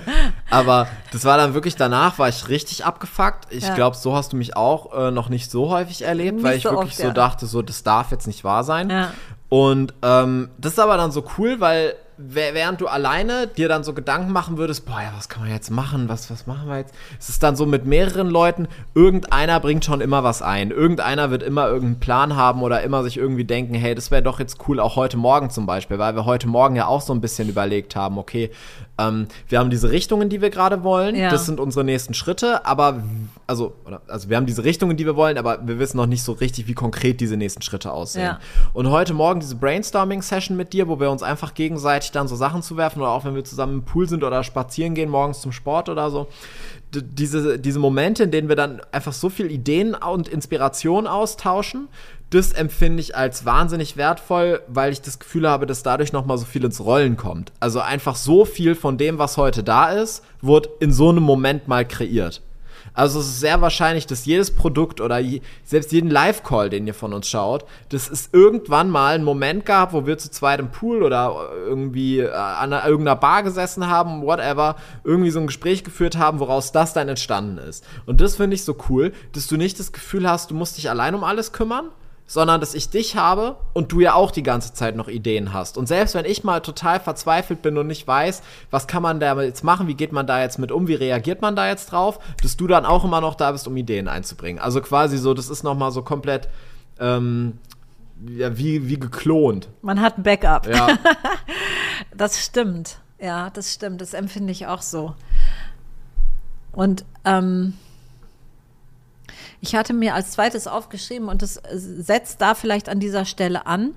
Aber das war dann wirklich danach, war ich richtig abgefuckt. Ich Ja. glaube, so hast du mich auch äh, noch nicht so häufig erlebt, Nicht weil ich so wirklich oft, so ja. dachte, so das darf jetzt nicht wahr sein. Ja. Und ähm, das ist aber dann so cool, weil während du alleine dir dann so Gedanken machen würdest, boah, ja, was kann man jetzt machen? Was, was machen wir jetzt? Es ist dann so mit mehreren Leuten, irgendeiner bringt schon immer was ein. Irgendeiner wird immer irgendeinen Plan haben oder immer sich irgendwie denken, hey, das wäre doch jetzt cool, auch heute Morgen zum Beispiel, weil wir heute Morgen ja auch so ein bisschen überlegt haben, okay, ähm, wir haben diese Richtungen, die wir gerade wollen, ja. das sind unsere nächsten Schritte, aber also, also wir haben diese Richtungen, die wir wollen, aber wir wissen noch nicht so richtig, wie konkret diese nächsten Schritte aussehen. Ja. Und heute Morgen diese Brainstorming-Session mit dir, wo wir uns einfach gegenseitig dann so Sachen zuwerfen oder auch wenn wir zusammen im Pool sind oder spazieren gehen morgens zum Sport oder so. diese, diese Momente, in denen wir dann einfach so viel Ideen und Inspiration austauschen, das empfinde ich als wahnsinnig wertvoll, weil ich das Gefühl habe, dass dadurch noch mal so viel ins Rollen kommt. Also einfach so viel von dem, was heute da ist, wird in so einem Moment mal kreiert. Also es ist sehr wahrscheinlich, dass jedes Produkt oder je, selbst jeden Live-Call, den ihr von uns schaut, dass es irgendwann mal einen Moment gab, wo wir zu zweit im Pool oder irgendwie äh, an einer, irgendeiner Bar gesessen haben, whatever, irgendwie so ein Gespräch geführt haben, woraus das dann entstanden ist. Und das finde ich so cool, dass du nicht das Gefühl hast, du musst dich allein um alles kümmern, sondern dass ich dich habe und du ja auch die ganze Zeit noch Ideen hast. Und selbst wenn ich mal total verzweifelt bin und nicht weiß, was kann man da jetzt machen, wie geht man da jetzt mit um, wie reagiert man da jetzt drauf, dass du dann auch immer noch da bist, um Ideen einzubringen. Also quasi so, das ist nochmal so komplett ähm, ja, wie, wie geklont. Man hat ein Backup. Ja. das stimmt. Ja, das stimmt. Das empfinde ich auch so. Und ähm, ich hatte mir als zweites aufgeschrieben und es setzt da vielleicht an dieser Stelle an.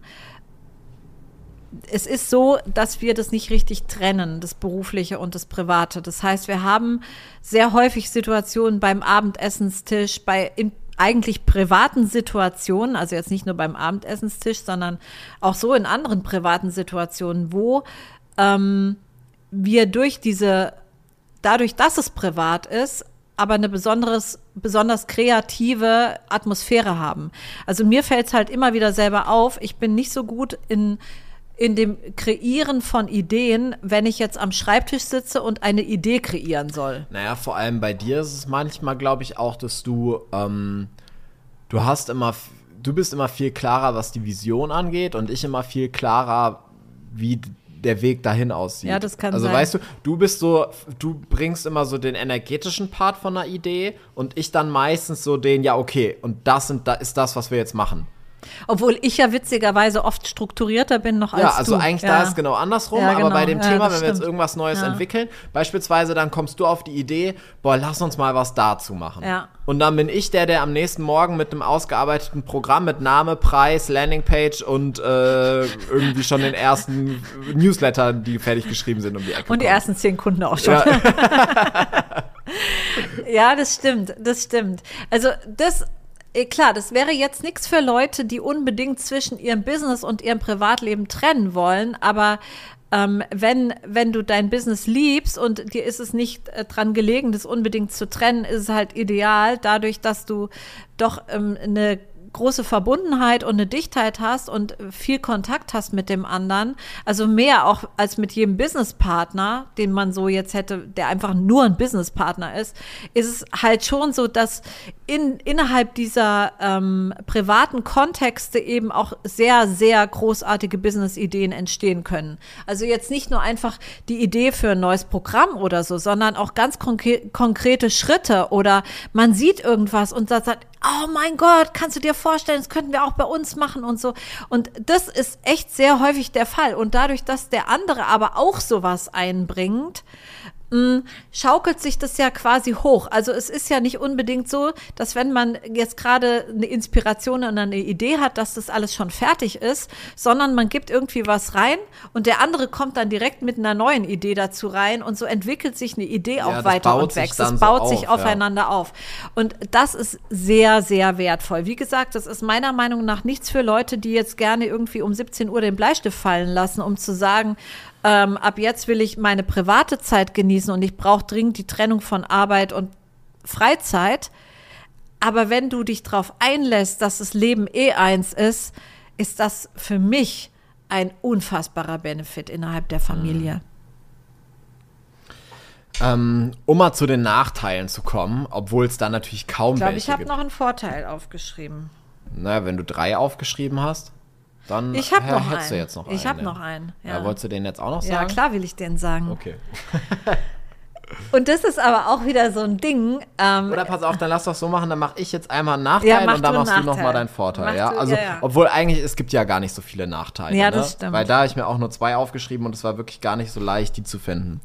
Es ist so, dass wir das nicht richtig trennen, das Berufliche und das Private. Das heißt, wir haben sehr häufig Situationen beim Abendessenstisch, bei in, eigentlich privaten Situationen, also jetzt nicht nur beim Abendessenstisch, sondern auch so in anderen privaten Situationen, wo ähm, wir durch diese, dadurch, dass es privat ist, aber eine besonderes, besonders kreative Atmosphäre haben. Also mir fällt es halt immer wieder selber auf, ich bin nicht so gut in, in dem Kreieren von Ideen, wenn ich jetzt am Schreibtisch sitze und eine Idee kreieren soll. Naja, vor allem bei dir ist es manchmal, glaube ich, auch, dass du, ähm, du hast immer, du bist immer viel klarer, was die Vision angeht und ich immer viel klarer, wie der Weg dahin aussieht. Ja, das kann also, sein. Also weißt du, du bist so, du bringst immer so den energetischen Part von einer Idee und ich dann meistens so den, ja, okay, und das sind, da ist das, was wir jetzt machen. Obwohl ich ja witzigerweise oft strukturierter bin noch als du. Ja, also du. eigentlich ja. da ist genau andersrum, ja, genau. aber bei dem Thema, ja, wenn wir jetzt irgendwas Neues entwickeln, beispielsweise dann kommst du auf die Idee, boah, lass uns mal was dazu machen. Ja. Und dann bin ich der, der am nächsten Morgen mit einem ausgearbeiteten Programm mit Name, Preis, Landingpage und äh, irgendwie schon den ersten Newsletter, die fertig geschrieben sind, um die Ecke Und die kommt. ersten zehn Kunden auch schon. ja, das stimmt, das stimmt. Also das klar, das wäre jetzt nichts für Leute, die unbedingt zwischen ihrem Business und ihrem Privatleben trennen wollen, aber ähm, wenn, wenn du dein Business liebst und dir ist es nicht äh, dran gelegen, das unbedingt zu trennen, ist es halt ideal, dadurch, dass du doch ähm, eine große Verbundenheit und eine Dichtheit hast und viel Kontakt hast mit dem anderen, also mehr auch als mit jedem Businesspartner, den man so jetzt hätte, der einfach nur ein Businesspartner ist, ist es halt schon so, dass in, innerhalb dieser ähm, privaten Kontexte eben auch sehr, sehr großartige Business-Ideen entstehen können. Also jetzt nicht nur einfach die Idee für ein neues Programm oder so, sondern auch ganz konkre konkrete Schritte oder man sieht irgendwas und sagt, oh mein Gott, kannst du dir vorstellen, das könnten wir auch bei uns machen und so. Und das ist echt sehr häufig der Fall. Und dadurch, dass der andere aber auch sowas einbringt, mh, schaukelt sich das ja quasi hoch. Also es ist ja nicht unbedingt so, dass wenn man jetzt gerade eine Inspiration und eine Idee hat, dass das alles schon fertig ist, sondern man gibt irgendwie was rein und der andere kommt dann direkt mit einer neuen Idee dazu rein und so entwickelt sich eine Idee auch ja, weiter und wächst. Es baut so sich auf, aufeinander ja. auf. Und das ist sehr, sehr wertvoll. Wie gesagt, das ist meiner Meinung nach nichts für Leute, die jetzt gerne irgendwie um 17 Uhr den Bleistift fallen lassen, um zu sagen, ähm, ab jetzt will ich meine private Zeit genießen und ich brauche dringend die Trennung von Arbeit und Freizeit. Aber wenn du dich darauf einlässt, dass das Leben eh eins ist, ist das für mich ein unfassbarer Benefit innerhalb der Familie. Ähm, um mal zu den Nachteilen zu kommen, obwohl es da natürlich kaum ich glaub, welche Ich glaube, ich habe noch einen Vorteil aufgeschrieben. Naja, wenn du drei aufgeschrieben hast. Dann Ich habe hä- noch hättest einen. du jetzt noch ich einen. habe ne? noch einen. Ja. Ja. wolltest du den jetzt auch noch ja, sagen? klar will ich den sagen. Okay. Und das ist aber auch wieder so ein Ding. Ähm, Oder pass auf, dann lass doch so machen, dann mache ich jetzt einmal einen Nachteil Ja, und dann du machst du Nachteil. nochmal deinen Vorteil. Mach ja? du- Also, ja, ja. obwohl eigentlich, es gibt ja gar nicht so viele Nachteile. Ja, ne? das stimmt. Weil da habe ich mir auch nur zwei aufgeschrieben und es war wirklich gar nicht so leicht, die zu finden.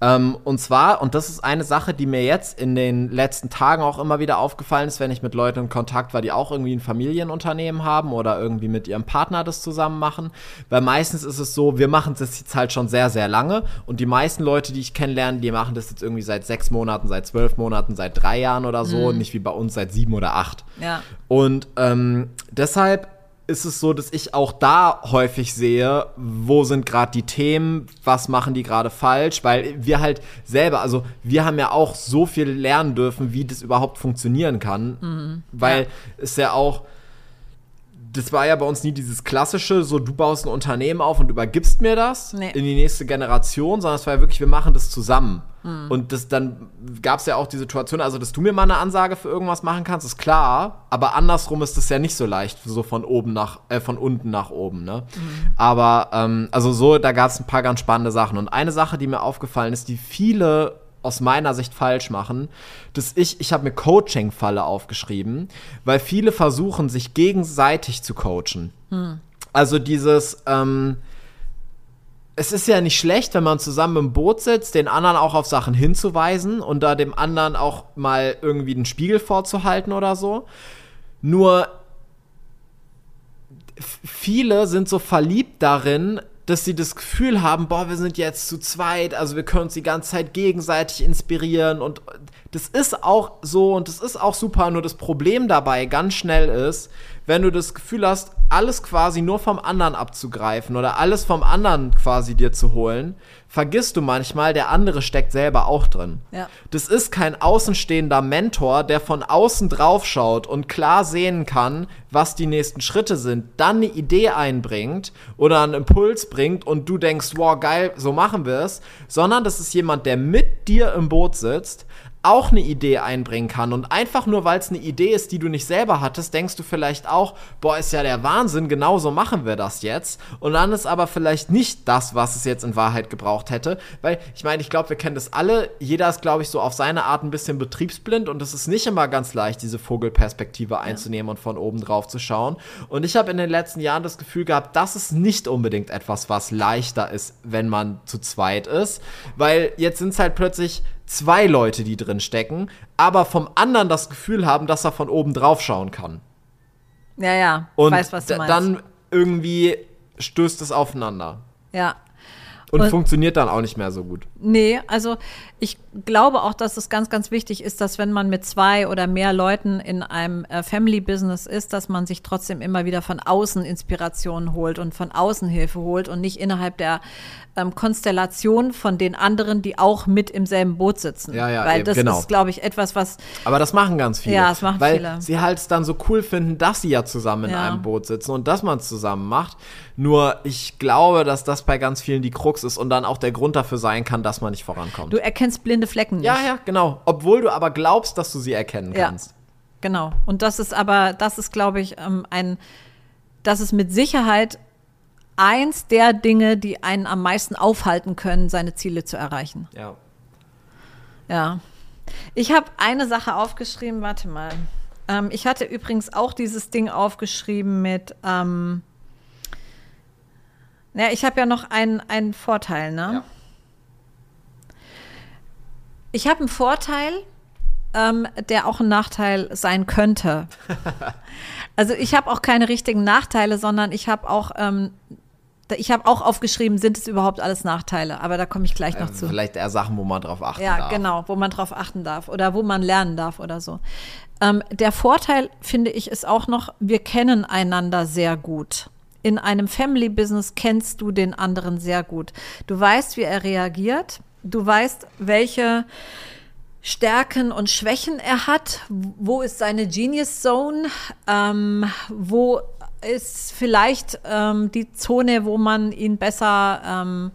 Ähm, und zwar, und das ist eine Sache, die mir jetzt in den letzten Tagen auch immer wieder aufgefallen ist, wenn ich mit Leuten in Kontakt war, die auch irgendwie ein Familienunternehmen haben oder irgendwie mit ihrem Partner das zusammen machen. Weil meistens ist es so, wir machen das jetzt halt schon sehr, sehr lange und die meisten Leute, die ich kennenlerne, die machen das jetzt irgendwie seit sechs Monaten, seit zwölf Monaten, seit drei Jahren oder so, nicht wie bei uns seit sieben oder acht. Ja. Und ähm, deshalb ist es so, dass ich auch da häufig sehe, wo sind gerade die Themen, was machen die gerade falsch, weil wir halt selber, also wir haben ja auch so viel lernen dürfen, wie das überhaupt funktionieren kann, weil es ja auch das war ja bei uns nie dieses klassische, so du baust ein Unternehmen auf und übergibst mir das Nee. in die nächste Generation, sondern es war ja wirklich, wir machen das zusammen. Und das dann gab es ja auch die Situation, also dass du mir mal eine Ansage für irgendwas machen kannst, ist klar, aber andersrum ist das ja nicht so leicht, so von oben nach, äh, von unten nach oben, ne? Aber ähm, also so, da gab es ein paar ganz spannende Sachen. Und eine Sache, die mir aufgefallen ist, die viele aus meiner Sicht falsch machen, dass ich, ich habe mir Coaching-Falle aufgeschrieben, weil viele versuchen, sich gegenseitig zu coachen. Also dieses, ähm, es ist ja nicht schlecht, wenn man zusammen im Boot sitzt, den anderen auch auf Sachen hinzuweisen und da dem anderen auch mal irgendwie den Spiegel vorzuhalten oder so. Nur viele sind so verliebt darin, dass sie das Gefühl haben, boah, wir sind jetzt zu zweit, also wir können uns die ganze Zeit gegenseitig inspirieren und das ist auch so und das ist auch super, nur das Problem dabei ganz schnell ist, wenn du das Gefühl hast, alles quasi nur vom anderen abzugreifen oder alles vom anderen quasi dir zu holen, vergisst du manchmal, der andere steckt selber auch drin. Ja. Das ist kein außenstehender Mentor, der von außen drauf schaut und klar sehen kann, was die nächsten Schritte sind, dann eine Idee einbringt oder einen Impuls bringt und du denkst, wow, geil, so machen wir es, sondern das ist jemand, der mit dir im Boot sitzt, auch eine Idee einbringen kann. Und einfach nur, weil es eine Idee ist, die du nicht selber hattest, denkst du vielleicht auch, boah, ist ja der Wahnsinn, genau so machen wir das jetzt. Und dann ist aber vielleicht nicht das, was es jetzt in Wahrheit gebraucht hätte, weil ich meine, ich glaube, wir kennen das alle, jeder ist, glaube ich, so auf seine Art ein bisschen betriebsblind. Und es ist nicht immer ganz leicht, diese Vogelperspektive einzunehmen und von oben drauf zu schauen. Und ich habe in den letzten Jahren das Gefühl gehabt, das ist nicht unbedingt etwas, was leichter ist, wenn man zu zweit ist, weil jetzt sind es halt plötzlich zwei Leute, die drin stecken, aber vom anderen das Gefühl haben, dass er von oben drauf schauen kann. Ja, ja. Und weiß, was du meinst. dann irgendwie stößt es aufeinander. ja. Und, Und- funktioniert dann auch nicht mehr so gut. Nee, also ich glaube auch, dass es ganz, ganz wichtig ist, dass wenn man mit zwei oder mehr Leuten in einem äh, Family-Business ist, dass man sich trotzdem immer wieder von außen Inspirationen holt und von außen Hilfe holt und nicht innerhalb der ähm, Konstellation von den anderen, die auch mit im selben Boot sitzen. Ja, ja, Weil eben, das genau. ist, glaube ich, etwas, was Aber das machen ganz viele. Ja, das machen weil viele. sie halt es dann so cool finden, dass sie ja zusammen in Ja. einem Boot sitzen und dass man es zusammen macht. Nur ich glaube, dass das bei ganz vielen die Krux ist und dann auch der Grund dafür sein kann, dass man nicht vorankommt. du erkennst blinde Flecken nicht. ja, ja, genau. Obwohl du aber glaubst, dass du sie erkennen Ja. kannst. Genau. Und das ist aber, das ist, glaube ich, ähm, ein, das ist mit Sicherheit eins der Dinge, die einen am meisten aufhalten können, seine Ziele zu erreichen. Ja. Ja. Ich habe eine Sache aufgeschrieben, warte mal. Ähm, ich hatte übrigens auch dieses Ding aufgeschrieben mit, ähm, ja, ich habe ja noch einen, einen Vorteil, ne? Ja. Ich habe einen Vorteil, ähm, der auch ein Nachteil sein könnte. also ich habe auch keine richtigen Nachteile, sondern ich habe auch, ähm, ich habe auch aufgeschrieben, sind es überhaupt alles Nachteile? Aber da komme ich gleich noch Äh, zu. Vielleicht eher Sachen, wo man drauf achten Ja, darf. genau, wo man drauf achten darf oder wo man lernen darf oder so. Ähm, der Vorteil, finde ich, ist auch noch, wir kennen einander sehr gut. In einem Family-Business kennst du den anderen sehr gut. Du weißt, wie er reagiert. Du weißt, welche Stärken und Schwächen er hat. Wo ist seine Genius Zone? Ähm, wo ist vielleicht ähm, die Zone, wo man ihn besser, ähm,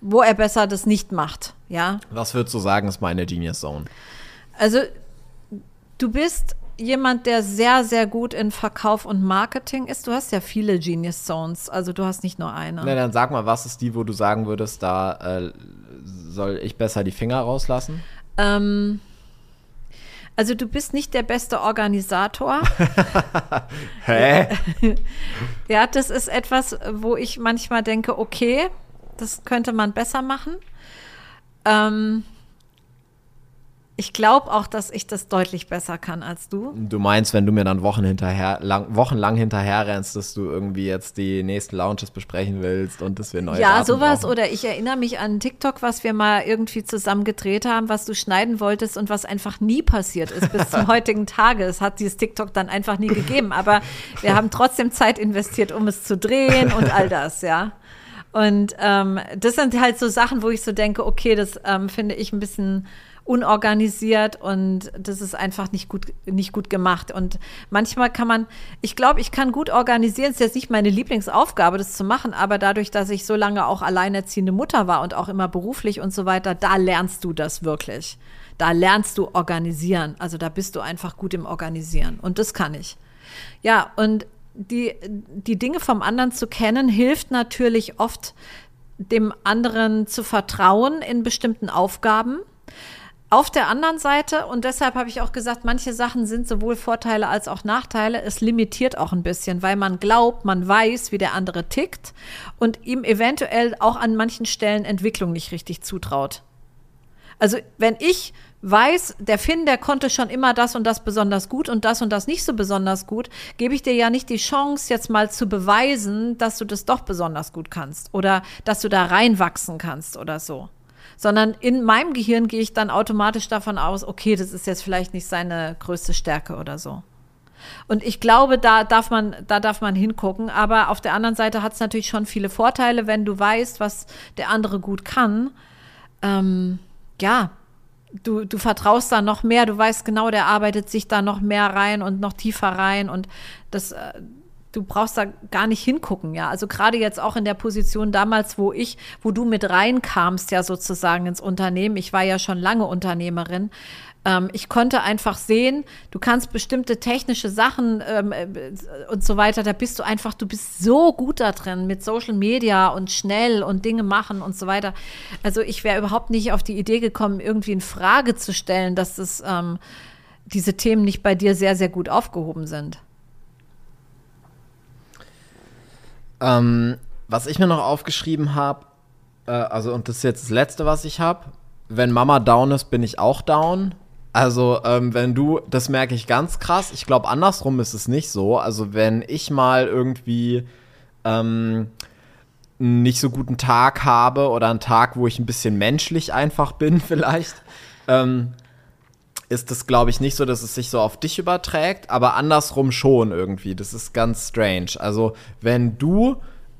wo er besser das nicht macht? Ja, Was würdest du sagen, ist meine Genius Zone? also du bist jemand, der sehr, sehr gut in Verkauf und Marketing ist. Du hast ja viele Genius Zones, also du hast nicht nur eine. Na, dann sag mal, was ist die, wo du sagen würdest, da äh, soll ich besser die Finger rauslassen? Ähm, also du bist nicht der beste Organisator. Hä? ja, das ist etwas, wo ich manchmal denke, okay, das könnte man besser machen. Ähm, ich glaube auch, dass ich das deutlich besser kann als du. Du meinst, wenn du mir dann Wochen hinterher, lang, wochenlang hinterher rennst, dass du irgendwie jetzt die nächsten Launches besprechen willst und dass wir neue Ja, Daten sowas. brauchen. Oder ich erinnere mich an TikTok, was wir mal irgendwie zusammen gedreht haben, was du schneiden wolltest und was einfach nie passiert ist bis zum heutigen Tage. Es hat dieses TikTok dann einfach nie gegeben. Aber wir haben trotzdem Zeit investiert, um es zu drehen und all das, ja. Und ähm, das sind halt so Sachen, wo ich so denke, okay, das ähm, finde ich ein bisschen unorganisiert und das ist einfach nicht gut, nicht gut gemacht. Und manchmal kann man, ich glaube, ich kann gut organisieren. Ist jetzt nicht meine Lieblingsaufgabe, das zu machen, aber dadurch, dass ich so lange auch alleinerziehende Mutter war und auch immer beruflich und so weiter, da lernst du das wirklich. Da lernst du organisieren. Also da bist du einfach gut im Organisieren. Und das kann ich. Ja, und die, die Dinge vom anderen zu kennen, hilft natürlich oft, dem anderen zu vertrauen in bestimmten Aufgaben. Auf der anderen Seite, und deshalb habe ich auch gesagt, manche Sachen sind sowohl Vorteile als auch Nachteile, es limitiert auch ein bisschen, weil man glaubt, man weiß, wie der andere tickt und ihm eventuell auch an manchen Stellen Entwicklung nicht richtig zutraut. Also wenn ich weiß, der Finn, der konnte schon immer das und das besonders gut und das und das nicht so besonders gut, gebe ich dir ja nicht die Chance, jetzt mal zu beweisen, dass du das doch besonders gut kannst oder dass du da reinwachsen kannst oder so. Sondern in meinem Gehirn gehe ich dann automatisch davon aus, okay, das ist jetzt vielleicht nicht seine größte Stärke oder so. Und ich glaube, da darf man, da darf man hingucken. Aber auf der anderen Seite hat es natürlich schon viele Vorteile, wenn du weißt, was der andere gut kann. Ähm, ja, du, du vertraust da noch mehr, du weißt genau, der arbeitet sich da noch mehr rein und noch tiefer rein und das, äh, du brauchst da gar nicht hingucken, ja. Also gerade jetzt auch in der Position damals, wo ich, wo du mit reinkamst, ja sozusagen ins Unternehmen. Ich war ja schon lange Unternehmerin. Ähm, ich konnte einfach sehen, du kannst bestimmte technische Sachen ähm, äh, und so weiter, da bist du einfach, du bist so gut da drin mit Social Media und schnell und Dinge machen und so weiter. Also ich wäre überhaupt nicht auf die Idee gekommen, irgendwie in Frage zu stellen, dass das, ähm, diese Themen nicht bei dir sehr, sehr gut aufgehoben sind. Ähm, was ich mir noch aufgeschrieben habe, äh, also und das ist jetzt das Letzte, was ich habe, wenn Mama down ist, bin ich auch down. Also ähm, wenn du, das merke ich ganz krass. Ich glaube, andersrum ist es nicht so. Also wenn ich mal irgendwie ähm, nicht so guten Tag habe oder einen Tag, wo ich ein bisschen menschlich einfach bin vielleicht, ähm, ist es, glaube ich, nicht so, dass es sich so auf dich überträgt, aber andersrum schon irgendwie. Das ist ganz strange. Also, wenn du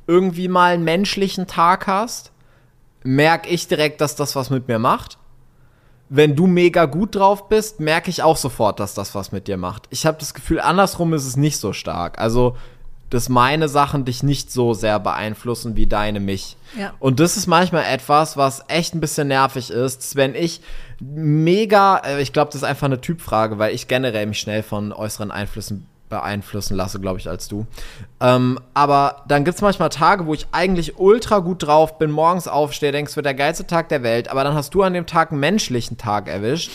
irgendwie mal einen menschlichen Tag hast, merke ich direkt, dass das was mit mir macht. Wenn du mega gut drauf bist, merke ich auch sofort, dass das was mit dir macht. Ich habe das Gefühl, andersrum ist es nicht so stark. Also, dass meine Sachen dich nicht so sehr beeinflussen wie deine mich. Ja. Und das ist manchmal etwas, was echt ein bisschen nervig ist, wenn ich mega, äh, ich glaube, das ist einfach eine Typfrage, weil ich generell mich schnell von äußeren Einflüssen beeinflussen lasse, glaube ich, als du. Ähm, aber dann gibt es manchmal Tage, wo ich eigentlich ultra gut drauf bin, morgens aufstehe, denkst, es wird der geilste Tag der Welt, aber dann hast du an dem Tag einen menschlichen Tag erwischt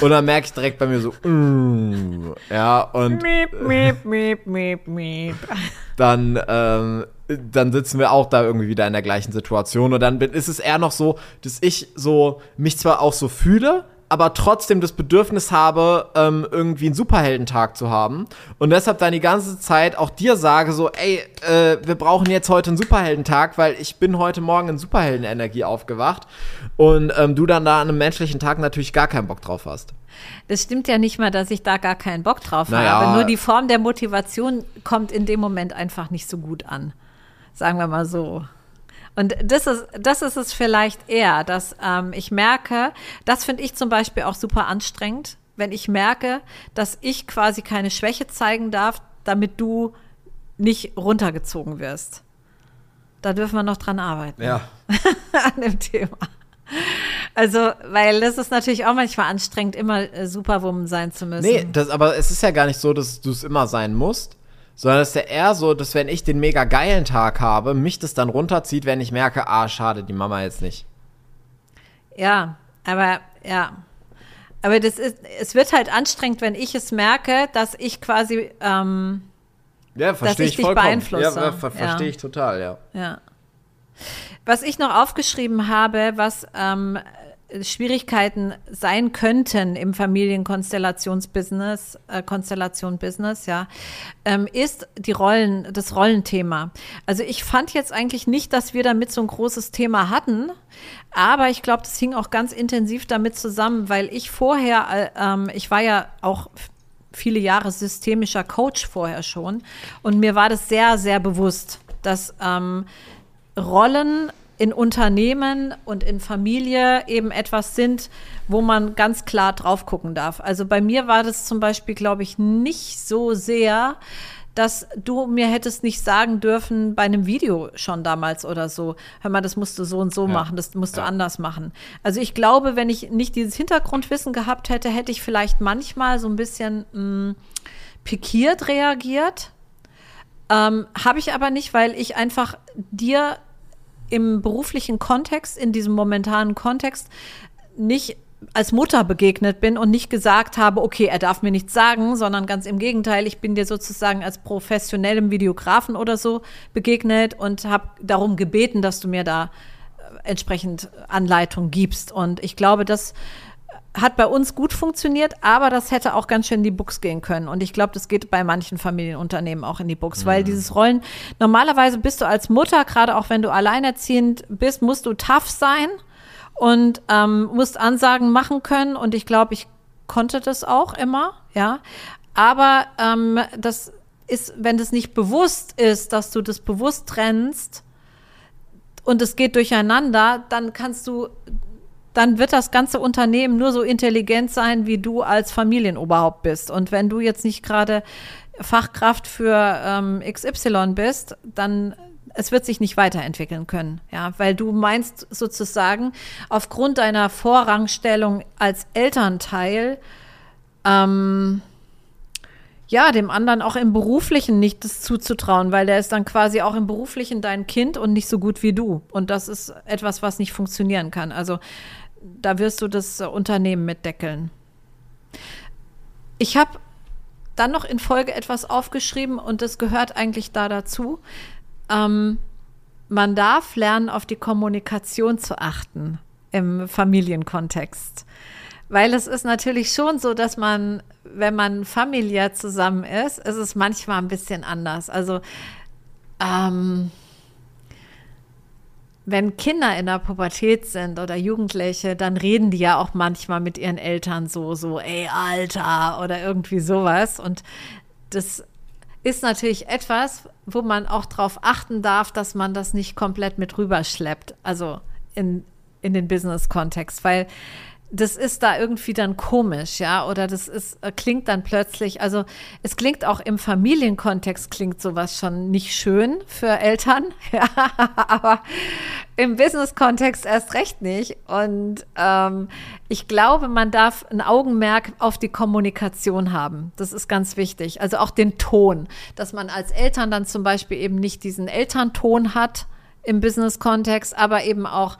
und dann merke ich direkt bei mir so, mm, ja, und Miep, miep, miep, miep, miep. dann, ähm, dann sitzen wir auch da irgendwie wieder in der gleichen Situation. Und dann bin, ist es eher noch so, dass ich so mich zwar auch so fühle, aber trotzdem das Bedürfnis habe, ähm, irgendwie einen Superheldentag zu haben. Und deshalb dann die ganze Zeit auch dir sage, so, ey, äh, wir brauchen jetzt heute einen Superheldentag, weil ich bin heute Morgen in Superheldenenergie aufgewacht. Und ähm, du dann da an einem menschlichen Tag natürlich gar keinen Bock drauf hast. Das stimmt ja nicht mal, dass ich da gar keinen Bock drauf Naja. habe. Nur die Form der Motivation kommt in dem Moment einfach nicht so gut an. Sagen wir mal so. Und das ist, das ist es vielleicht eher, dass ähm, ich merke, das finde ich zum Beispiel auch super anstrengend, wenn ich merke, dass ich quasi keine Schwäche zeigen darf, damit du nicht runtergezogen wirst. Da dürfen wir noch dran arbeiten. Ja. an dem Thema. Also, weil das ist natürlich auch manchmal anstrengend, immer äh, Superwoman sein zu müssen. Nee, das, aber es ist ja gar nicht so, dass du es immer sein musst, sondern es ist ja eher so, dass wenn ich den mega geilen Tag habe, mich das dann runterzieht, wenn ich merke, ah, schade, die Mama jetzt nicht. Ja, aber ja. Aber das ist, es wird halt anstrengend, wenn ich es merke, dass ich quasi, ähm, ja, verstehe ich, ich dich vollkommen. beeinflusse. Ja, ver verstehe Ja. ich total, ja. Ja. Was ich noch aufgeschrieben habe, was ähm, Schwierigkeiten sein könnten im Familienkonstellationsbusiness, äh, Konstellation-Business, ja, ähm, ist die Rollen, das Rollenthema. Also ich fand jetzt eigentlich nicht, dass wir damit so ein großes Thema hatten, aber ich glaube, das hing auch ganz intensiv damit zusammen, weil ich vorher, äh, ähm, ich war ja auch viele Jahre systemischer Coach vorher schon und mir war das sehr, sehr bewusst, dass ähm, Rollen in Unternehmen und in Familie eben etwas sind, wo man ganz klar drauf gucken darf. Also bei mir war das zum Beispiel, glaube ich, nicht so sehr, dass du mir hättest nicht sagen dürfen bei einem Video schon damals oder so, hör mal, das musst du so und so Ja. machen, das musst du Ja. anders machen. Also ich glaube, wenn ich nicht dieses Hintergrundwissen gehabt hätte, hätte ich vielleicht manchmal so ein bisschen mh, pikiert reagiert. Ähm, Habe ich aber nicht, weil ich einfach dir im beruflichen Kontext, in diesem momentanen Kontext, nicht als Mutter begegnet bin und nicht gesagt habe, okay, er darf mir nichts sagen, sondern ganz im Gegenteil, ich bin dir sozusagen als professionellem Videografen oder so begegnet und habe darum gebeten, dass du mir da äh, entsprechend Anleitung gibst. Und ich glaube, das hat bei uns gut funktioniert, aber das hätte auch ganz schön in die Buchs gehen können. Und ich glaube, das geht bei manchen Familienunternehmen auch in die Buchs, weil dieses Rollen, normalerweise bist du als Mutter, gerade auch wenn du alleinerziehend bist, musst du tough sein und ähm, musst Ansagen machen können. Und ich glaube, ich konnte das auch immer, ja. Aber ähm, das ist, wenn das nicht bewusst ist, dass du das bewusst trennst und es geht durcheinander, dann kannst du dann wird das ganze Unternehmen nur so intelligent sein, wie du als Familienoberhaupt bist. Und wenn du jetzt nicht gerade Fachkraft für ähm, XY bist, dann es wird sich nicht weiterentwickeln können, ja, weil du meinst sozusagen aufgrund deiner Vorrangstellung als Elternteil ähm, ja, dem anderen auch im Beruflichen nicht das zuzutrauen, weil der ist dann quasi auch im Beruflichen dein Kind und nicht so gut wie du. Und das ist etwas, was nicht funktionieren kann. Also da wirst du das Unternehmen mitdeckeln. Ich habe dann noch in Folge etwas aufgeschrieben und das gehört eigentlich da dazu. Ähm, man darf lernen, auf die Kommunikation zu achten im Familienkontext. Weil es ist natürlich schon so, dass man, wenn man familiär zusammen ist, ist es manchmal ein bisschen anders. Also, ähm, wenn Kinder in der Pubertät sind oder Jugendliche, dann reden die ja auch manchmal mit ihren Eltern so, so, ey, Alter, oder irgendwie sowas. Und das ist natürlich etwas, wo man auch darauf achten darf, dass man das nicht komplett mit rüberschleppt, also in, in den Business-Kontext, weil das ist da irgendwie dann komisch, ja, oder das ist, äh, klingt dann plötzlich, also es klingt auch im Familienkontext klingt sowas schon nicht schön für Eltern, ja, aber im Business-Kontext erst recht nicht. Und ähm, ich glaube, man darf ein Augenmerk auf die Kommunikation haben. Das ist ganz wichtig. Also auch den Ton, dass man als Eltern dann zum Beispiel eben nicht diesen Elternton hat im Business-Kontext, aber eben auch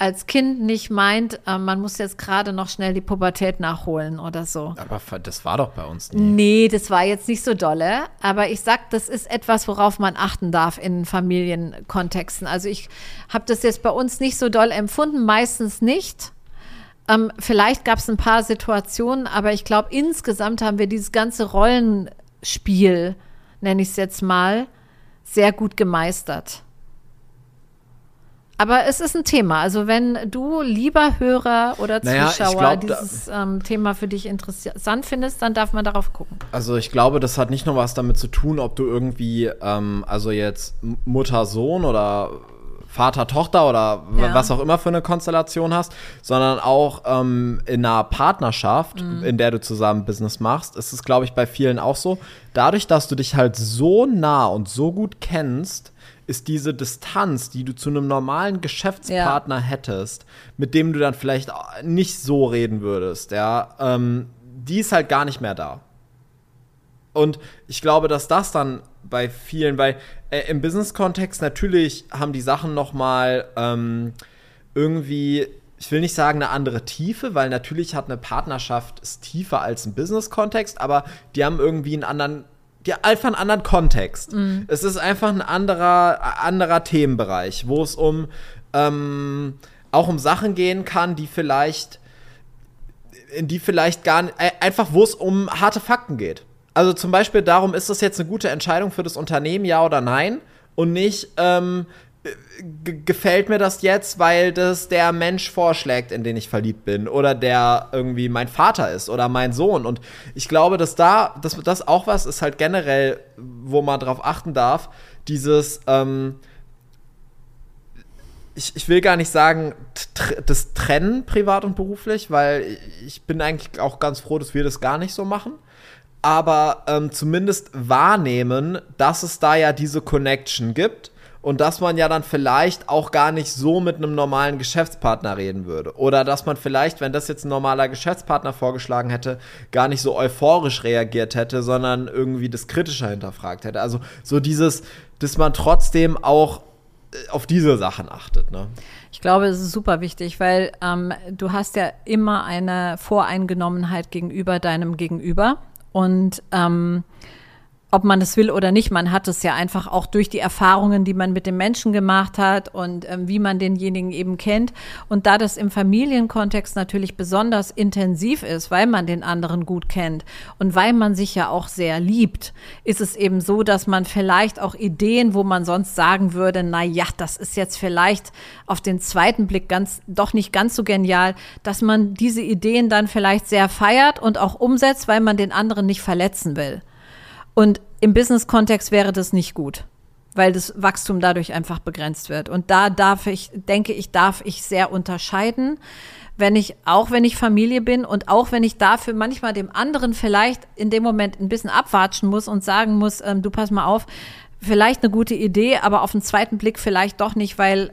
als Kind nicht meint, äh, man muss jetzt gerade noch schnell die Pubertät nachholen oder so. Aber das war doch bei uns nie. Nee, das war jetzt nicht so dolle. Aber ich sag, das ist etwas, worauf man achten darf in Familienkontexten. Also ich habe das jetzt bei uns nicht so doll empfunden, meistens nicht. Ähm, vielleicht gab es ein paar Situationen, aber ich glaube, insgesamt haben wir dieses ganze Rollenspiel, nenne ich es jetzt mal, sehr gut gemeistert. Aber es ist ein Thema. Also wenn du, lieber Hörer oder Naja, Zuschauer, glaub, dieses ähm, Thema für dich interessant findest, dann darf man darauf gucken. Also ich glaube, das hat nicht nur was damit zu tun, ob du irgendwie, ähm, also jetzt M- Mutter-Sohn oder Vater-Tochter oder w- Ja. was auch immer für eine Konstellation hast, sondern auch ähm, in einer Partnerschaft, Mhm. in der du zusammen Business machst, ist es, glaube ich, bei vielen auch so. Dadurch, dass du dich halt so nah und so gut kennst, ist diese Distanz, die du zu einem normalen Geschäftspartner ja. hättest, mit dem du dann vielleicht nicht so reden würdest, ja, ähm, die ist halt gar nicht mehr da. Und ich glaube, dass das dann bei vielen, weil äh, im Business-Kontext natürlich haben die Sachen noch mal ähm, irgendwie ich will nicht sagen eine andere Tiefe, weil natürlich hat eine Partnerschaft ist tiefer als ein Business-Kontext, aber die haben irgendwie einen anderen, die einfach einen anderen Kontext. Mhm. Es ist einfach ein anderer, anderer Themenbereich, wo es um ähm, auch um Sachen gehen kann, die vielleicht, in die vielleicht gar nicht, äh, einfach wo es um harte Fakten geht. Also zum Beispiel darum, ist das jetzt eine gute Entscheidung für das Unternehmen, ja oder nein? Und nicht, ähm, gefällt mir das jetzt, weil das der Mensch vorschlägt, in den ich verliebt bin oder der irgendwie mein Vater ist oder mein Sohn. Und ich glaube, dass da dass das auch was ist halt generell, wo man drauf achten darf, dieses ähm, ich, ich will gar nicht sagen, das trennen privat und beruflich, weil ich bin eigentlich auch ganz froh, dass wir das gar nicht so machen. Aber ähm, zumindest wahrnehmen, dass es da ja diese Connection gibt und dass man ja dann vielleicht auch gar nicht so mit einem normalen Geschäftspartner reden würde. Oder dass man vielleicht, wenn das jetzt ein normaler Geschäftspartner vorgeschlagen hätte, gar nicht so euphorisch reagiert hätte, sondern irgendwie das kritischer hinterfragt hätte. Also so dieses, dass man trotzdem auch äh, auf diese Sachen achtet. Ne? Ich glaube, es ist super wichtig, weil ähm, du hast ja immer eine Voreingenommenheit gegenüber deinem Gegenüber. Und ähm, ob man es will oder nicht, man hat es ja einfach auch durch die Erfahrungen, die man mit dem Menschen gemacht hat und ähm, wie man denjenigen eben kennt. Und da das im Familienkontext natürlich besonders intensiv ist, weil man den anderen gut kennt und weil man sich ja auch sehr liebt, ist es eben so, dass man vielleicht auch Ideen, wo man sonst sagen würde, na ja, das ist jetzt vielleicht auf den zweiten Blick ganz, doch nicht ganz so genial, dass man diese Ideen dann vielleicht sehr feiert und auch umsetzt, weil man den anderen nicht verletzen will. Und im Business-Kontext wäre das nicht gut, weil das Wachstum dadurch einfach begrenzt wird. Und da darf ich, denke ich, darf ich sehr unterscheiden, wenn ich, auch wenn ich Familie bin und auch wenn ich dafür manchmal dem anderen vielleicht in dem Moment ein bisschen abwatschen muss und sagen muss, ähm, du pass mal auf, vielleicht eine gute Idee, aber auf den zweiten Blick vielleicht doch nicht, weil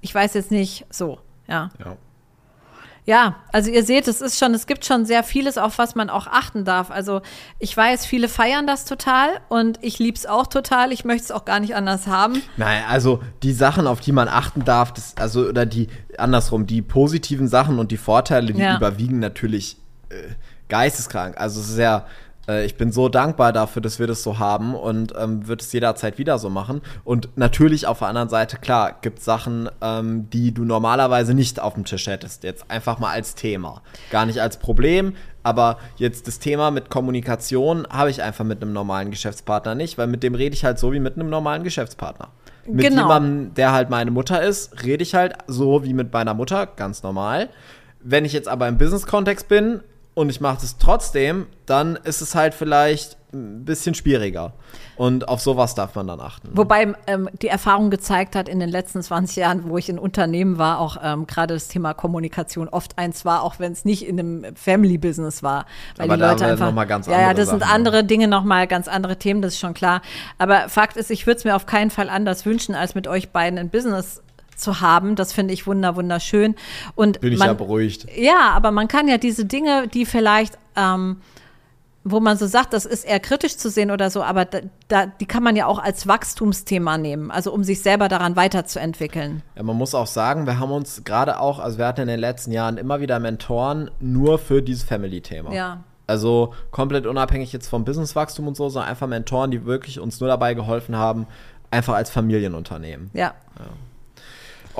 ich weiß jetzt nicht so, ja. ja. Ja, also ihr seht, es ist schon, es gibt schon sehr vieles, auf was man auch achten darf. Also ich weiß, viele feiern das total und ich liebe es auch total. Ich möchte es auch gar nicht anders haben. Nein, also die Sachen, auf die man achten darf, das, also oder die andersrum, die positiven Sachen und die Vorteile, die ja. überwiegen natürlich äh, geisteskrank. Also es ist ja äh, ich bin so dankbar dafür, dass wir das so haben und ähm, wird es jederzeit wieder so machen. Und natürlich auf der anderen Seite, klar, gibt es Sachen, ähm, die du normalerweise nicht auf dem Tisch hättest. Jetzt einfach mal als Thema. Gar nicht als Problem, aber jetzt das Thema mit Kommunikation habe ich einfach mit einem normalen Geschäftspartner nicht, weil mit dem rede ich halt so wie mit einem normalen Geschäftspartner. Mit genau. jemandem, der halt meine Mutter ist, rede ich halt so wie mit meiner Mutter, ganz normal. Wenn ich jetzt aber im Business-Kontext bin, und ich mache das trotzdem, dann ist es halt vielleicht ein bisschen schwieriger. Und auf sowas darf man dann achten. Wobei ähm, die Erfahrung gezeigt hat in den letzten 20 Jahren, wo ich in Unternehmen war, auch ähm, gerade das Thema Kommunikation oft eins war, auch wenn es nicht in einem Family-Business war. Weil Aber die Leute einfach. Noch mal ganz ja, ja, das Sachen, sind andere Dinge nochmal, ganz andere Themen, das ist schon klar. Aber Fakt ist, ich würde es mir auf keinen Fall anders wünschen, als mit euch beiden ein Business zu haben. Das finde ich wunder, wunderschön. Und Bin ich man, ja beruhigt. Ja, aber man kann ja diese Dinge, die vielleicht, ähm, wo man so sagt, das ist eher kritisch zu sehen oder so, aber da, da, die kann man ja auch als Wachstumsthema nehmen, also um sich selber daran weiterzuentwickeln. Ja, man muss auch sagen, wir haben uns gerade auch, also wir hatten in den letzten Jahren immer wieder Mentoren nur für dieses Family-Thema. Ja. Also komplett unabhängig jetzt vom Businesswachstum und so, sondern einfach Mentoren, die wirklich uns nur dabei geholfen haben, einfach als Familienunternehmen. Ja. ja.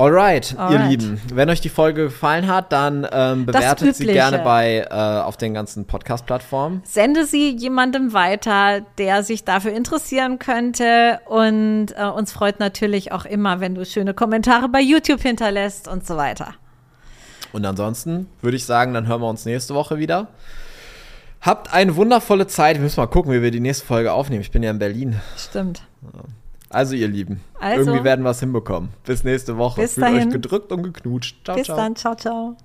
Alright, Alright, ihr Lieben. Wenn euch die Folge gefallen hat, dann ähm, bewertet sie gerne bei äh, auf den ganzen Podcast-Plattformen. Sende sie jemandem weiter, der sich dafür interessieren könnte. Und äh, uns freut natürlich auch immer, wenn du schöne Kommentare bei YouTube hinterlässt und so weiter. Und ansonsten würde ich sagen, dann hören wir uns nächste Woche wieder. Habt eine wundervolle Zeit. Wir müssen mal gucken, wie wir die nächste Folge aufnehmen. Ich bin ja in Berlin. Stimmt. Ja. Also, ihr Lieben, also, irgendwie werden wir es hinbekommen. Bis nächste Woche. Bis Fühlt dahin. euch gedrückt und geknutscht. Ciao, Bis ciao. dann. Ciao, ciao.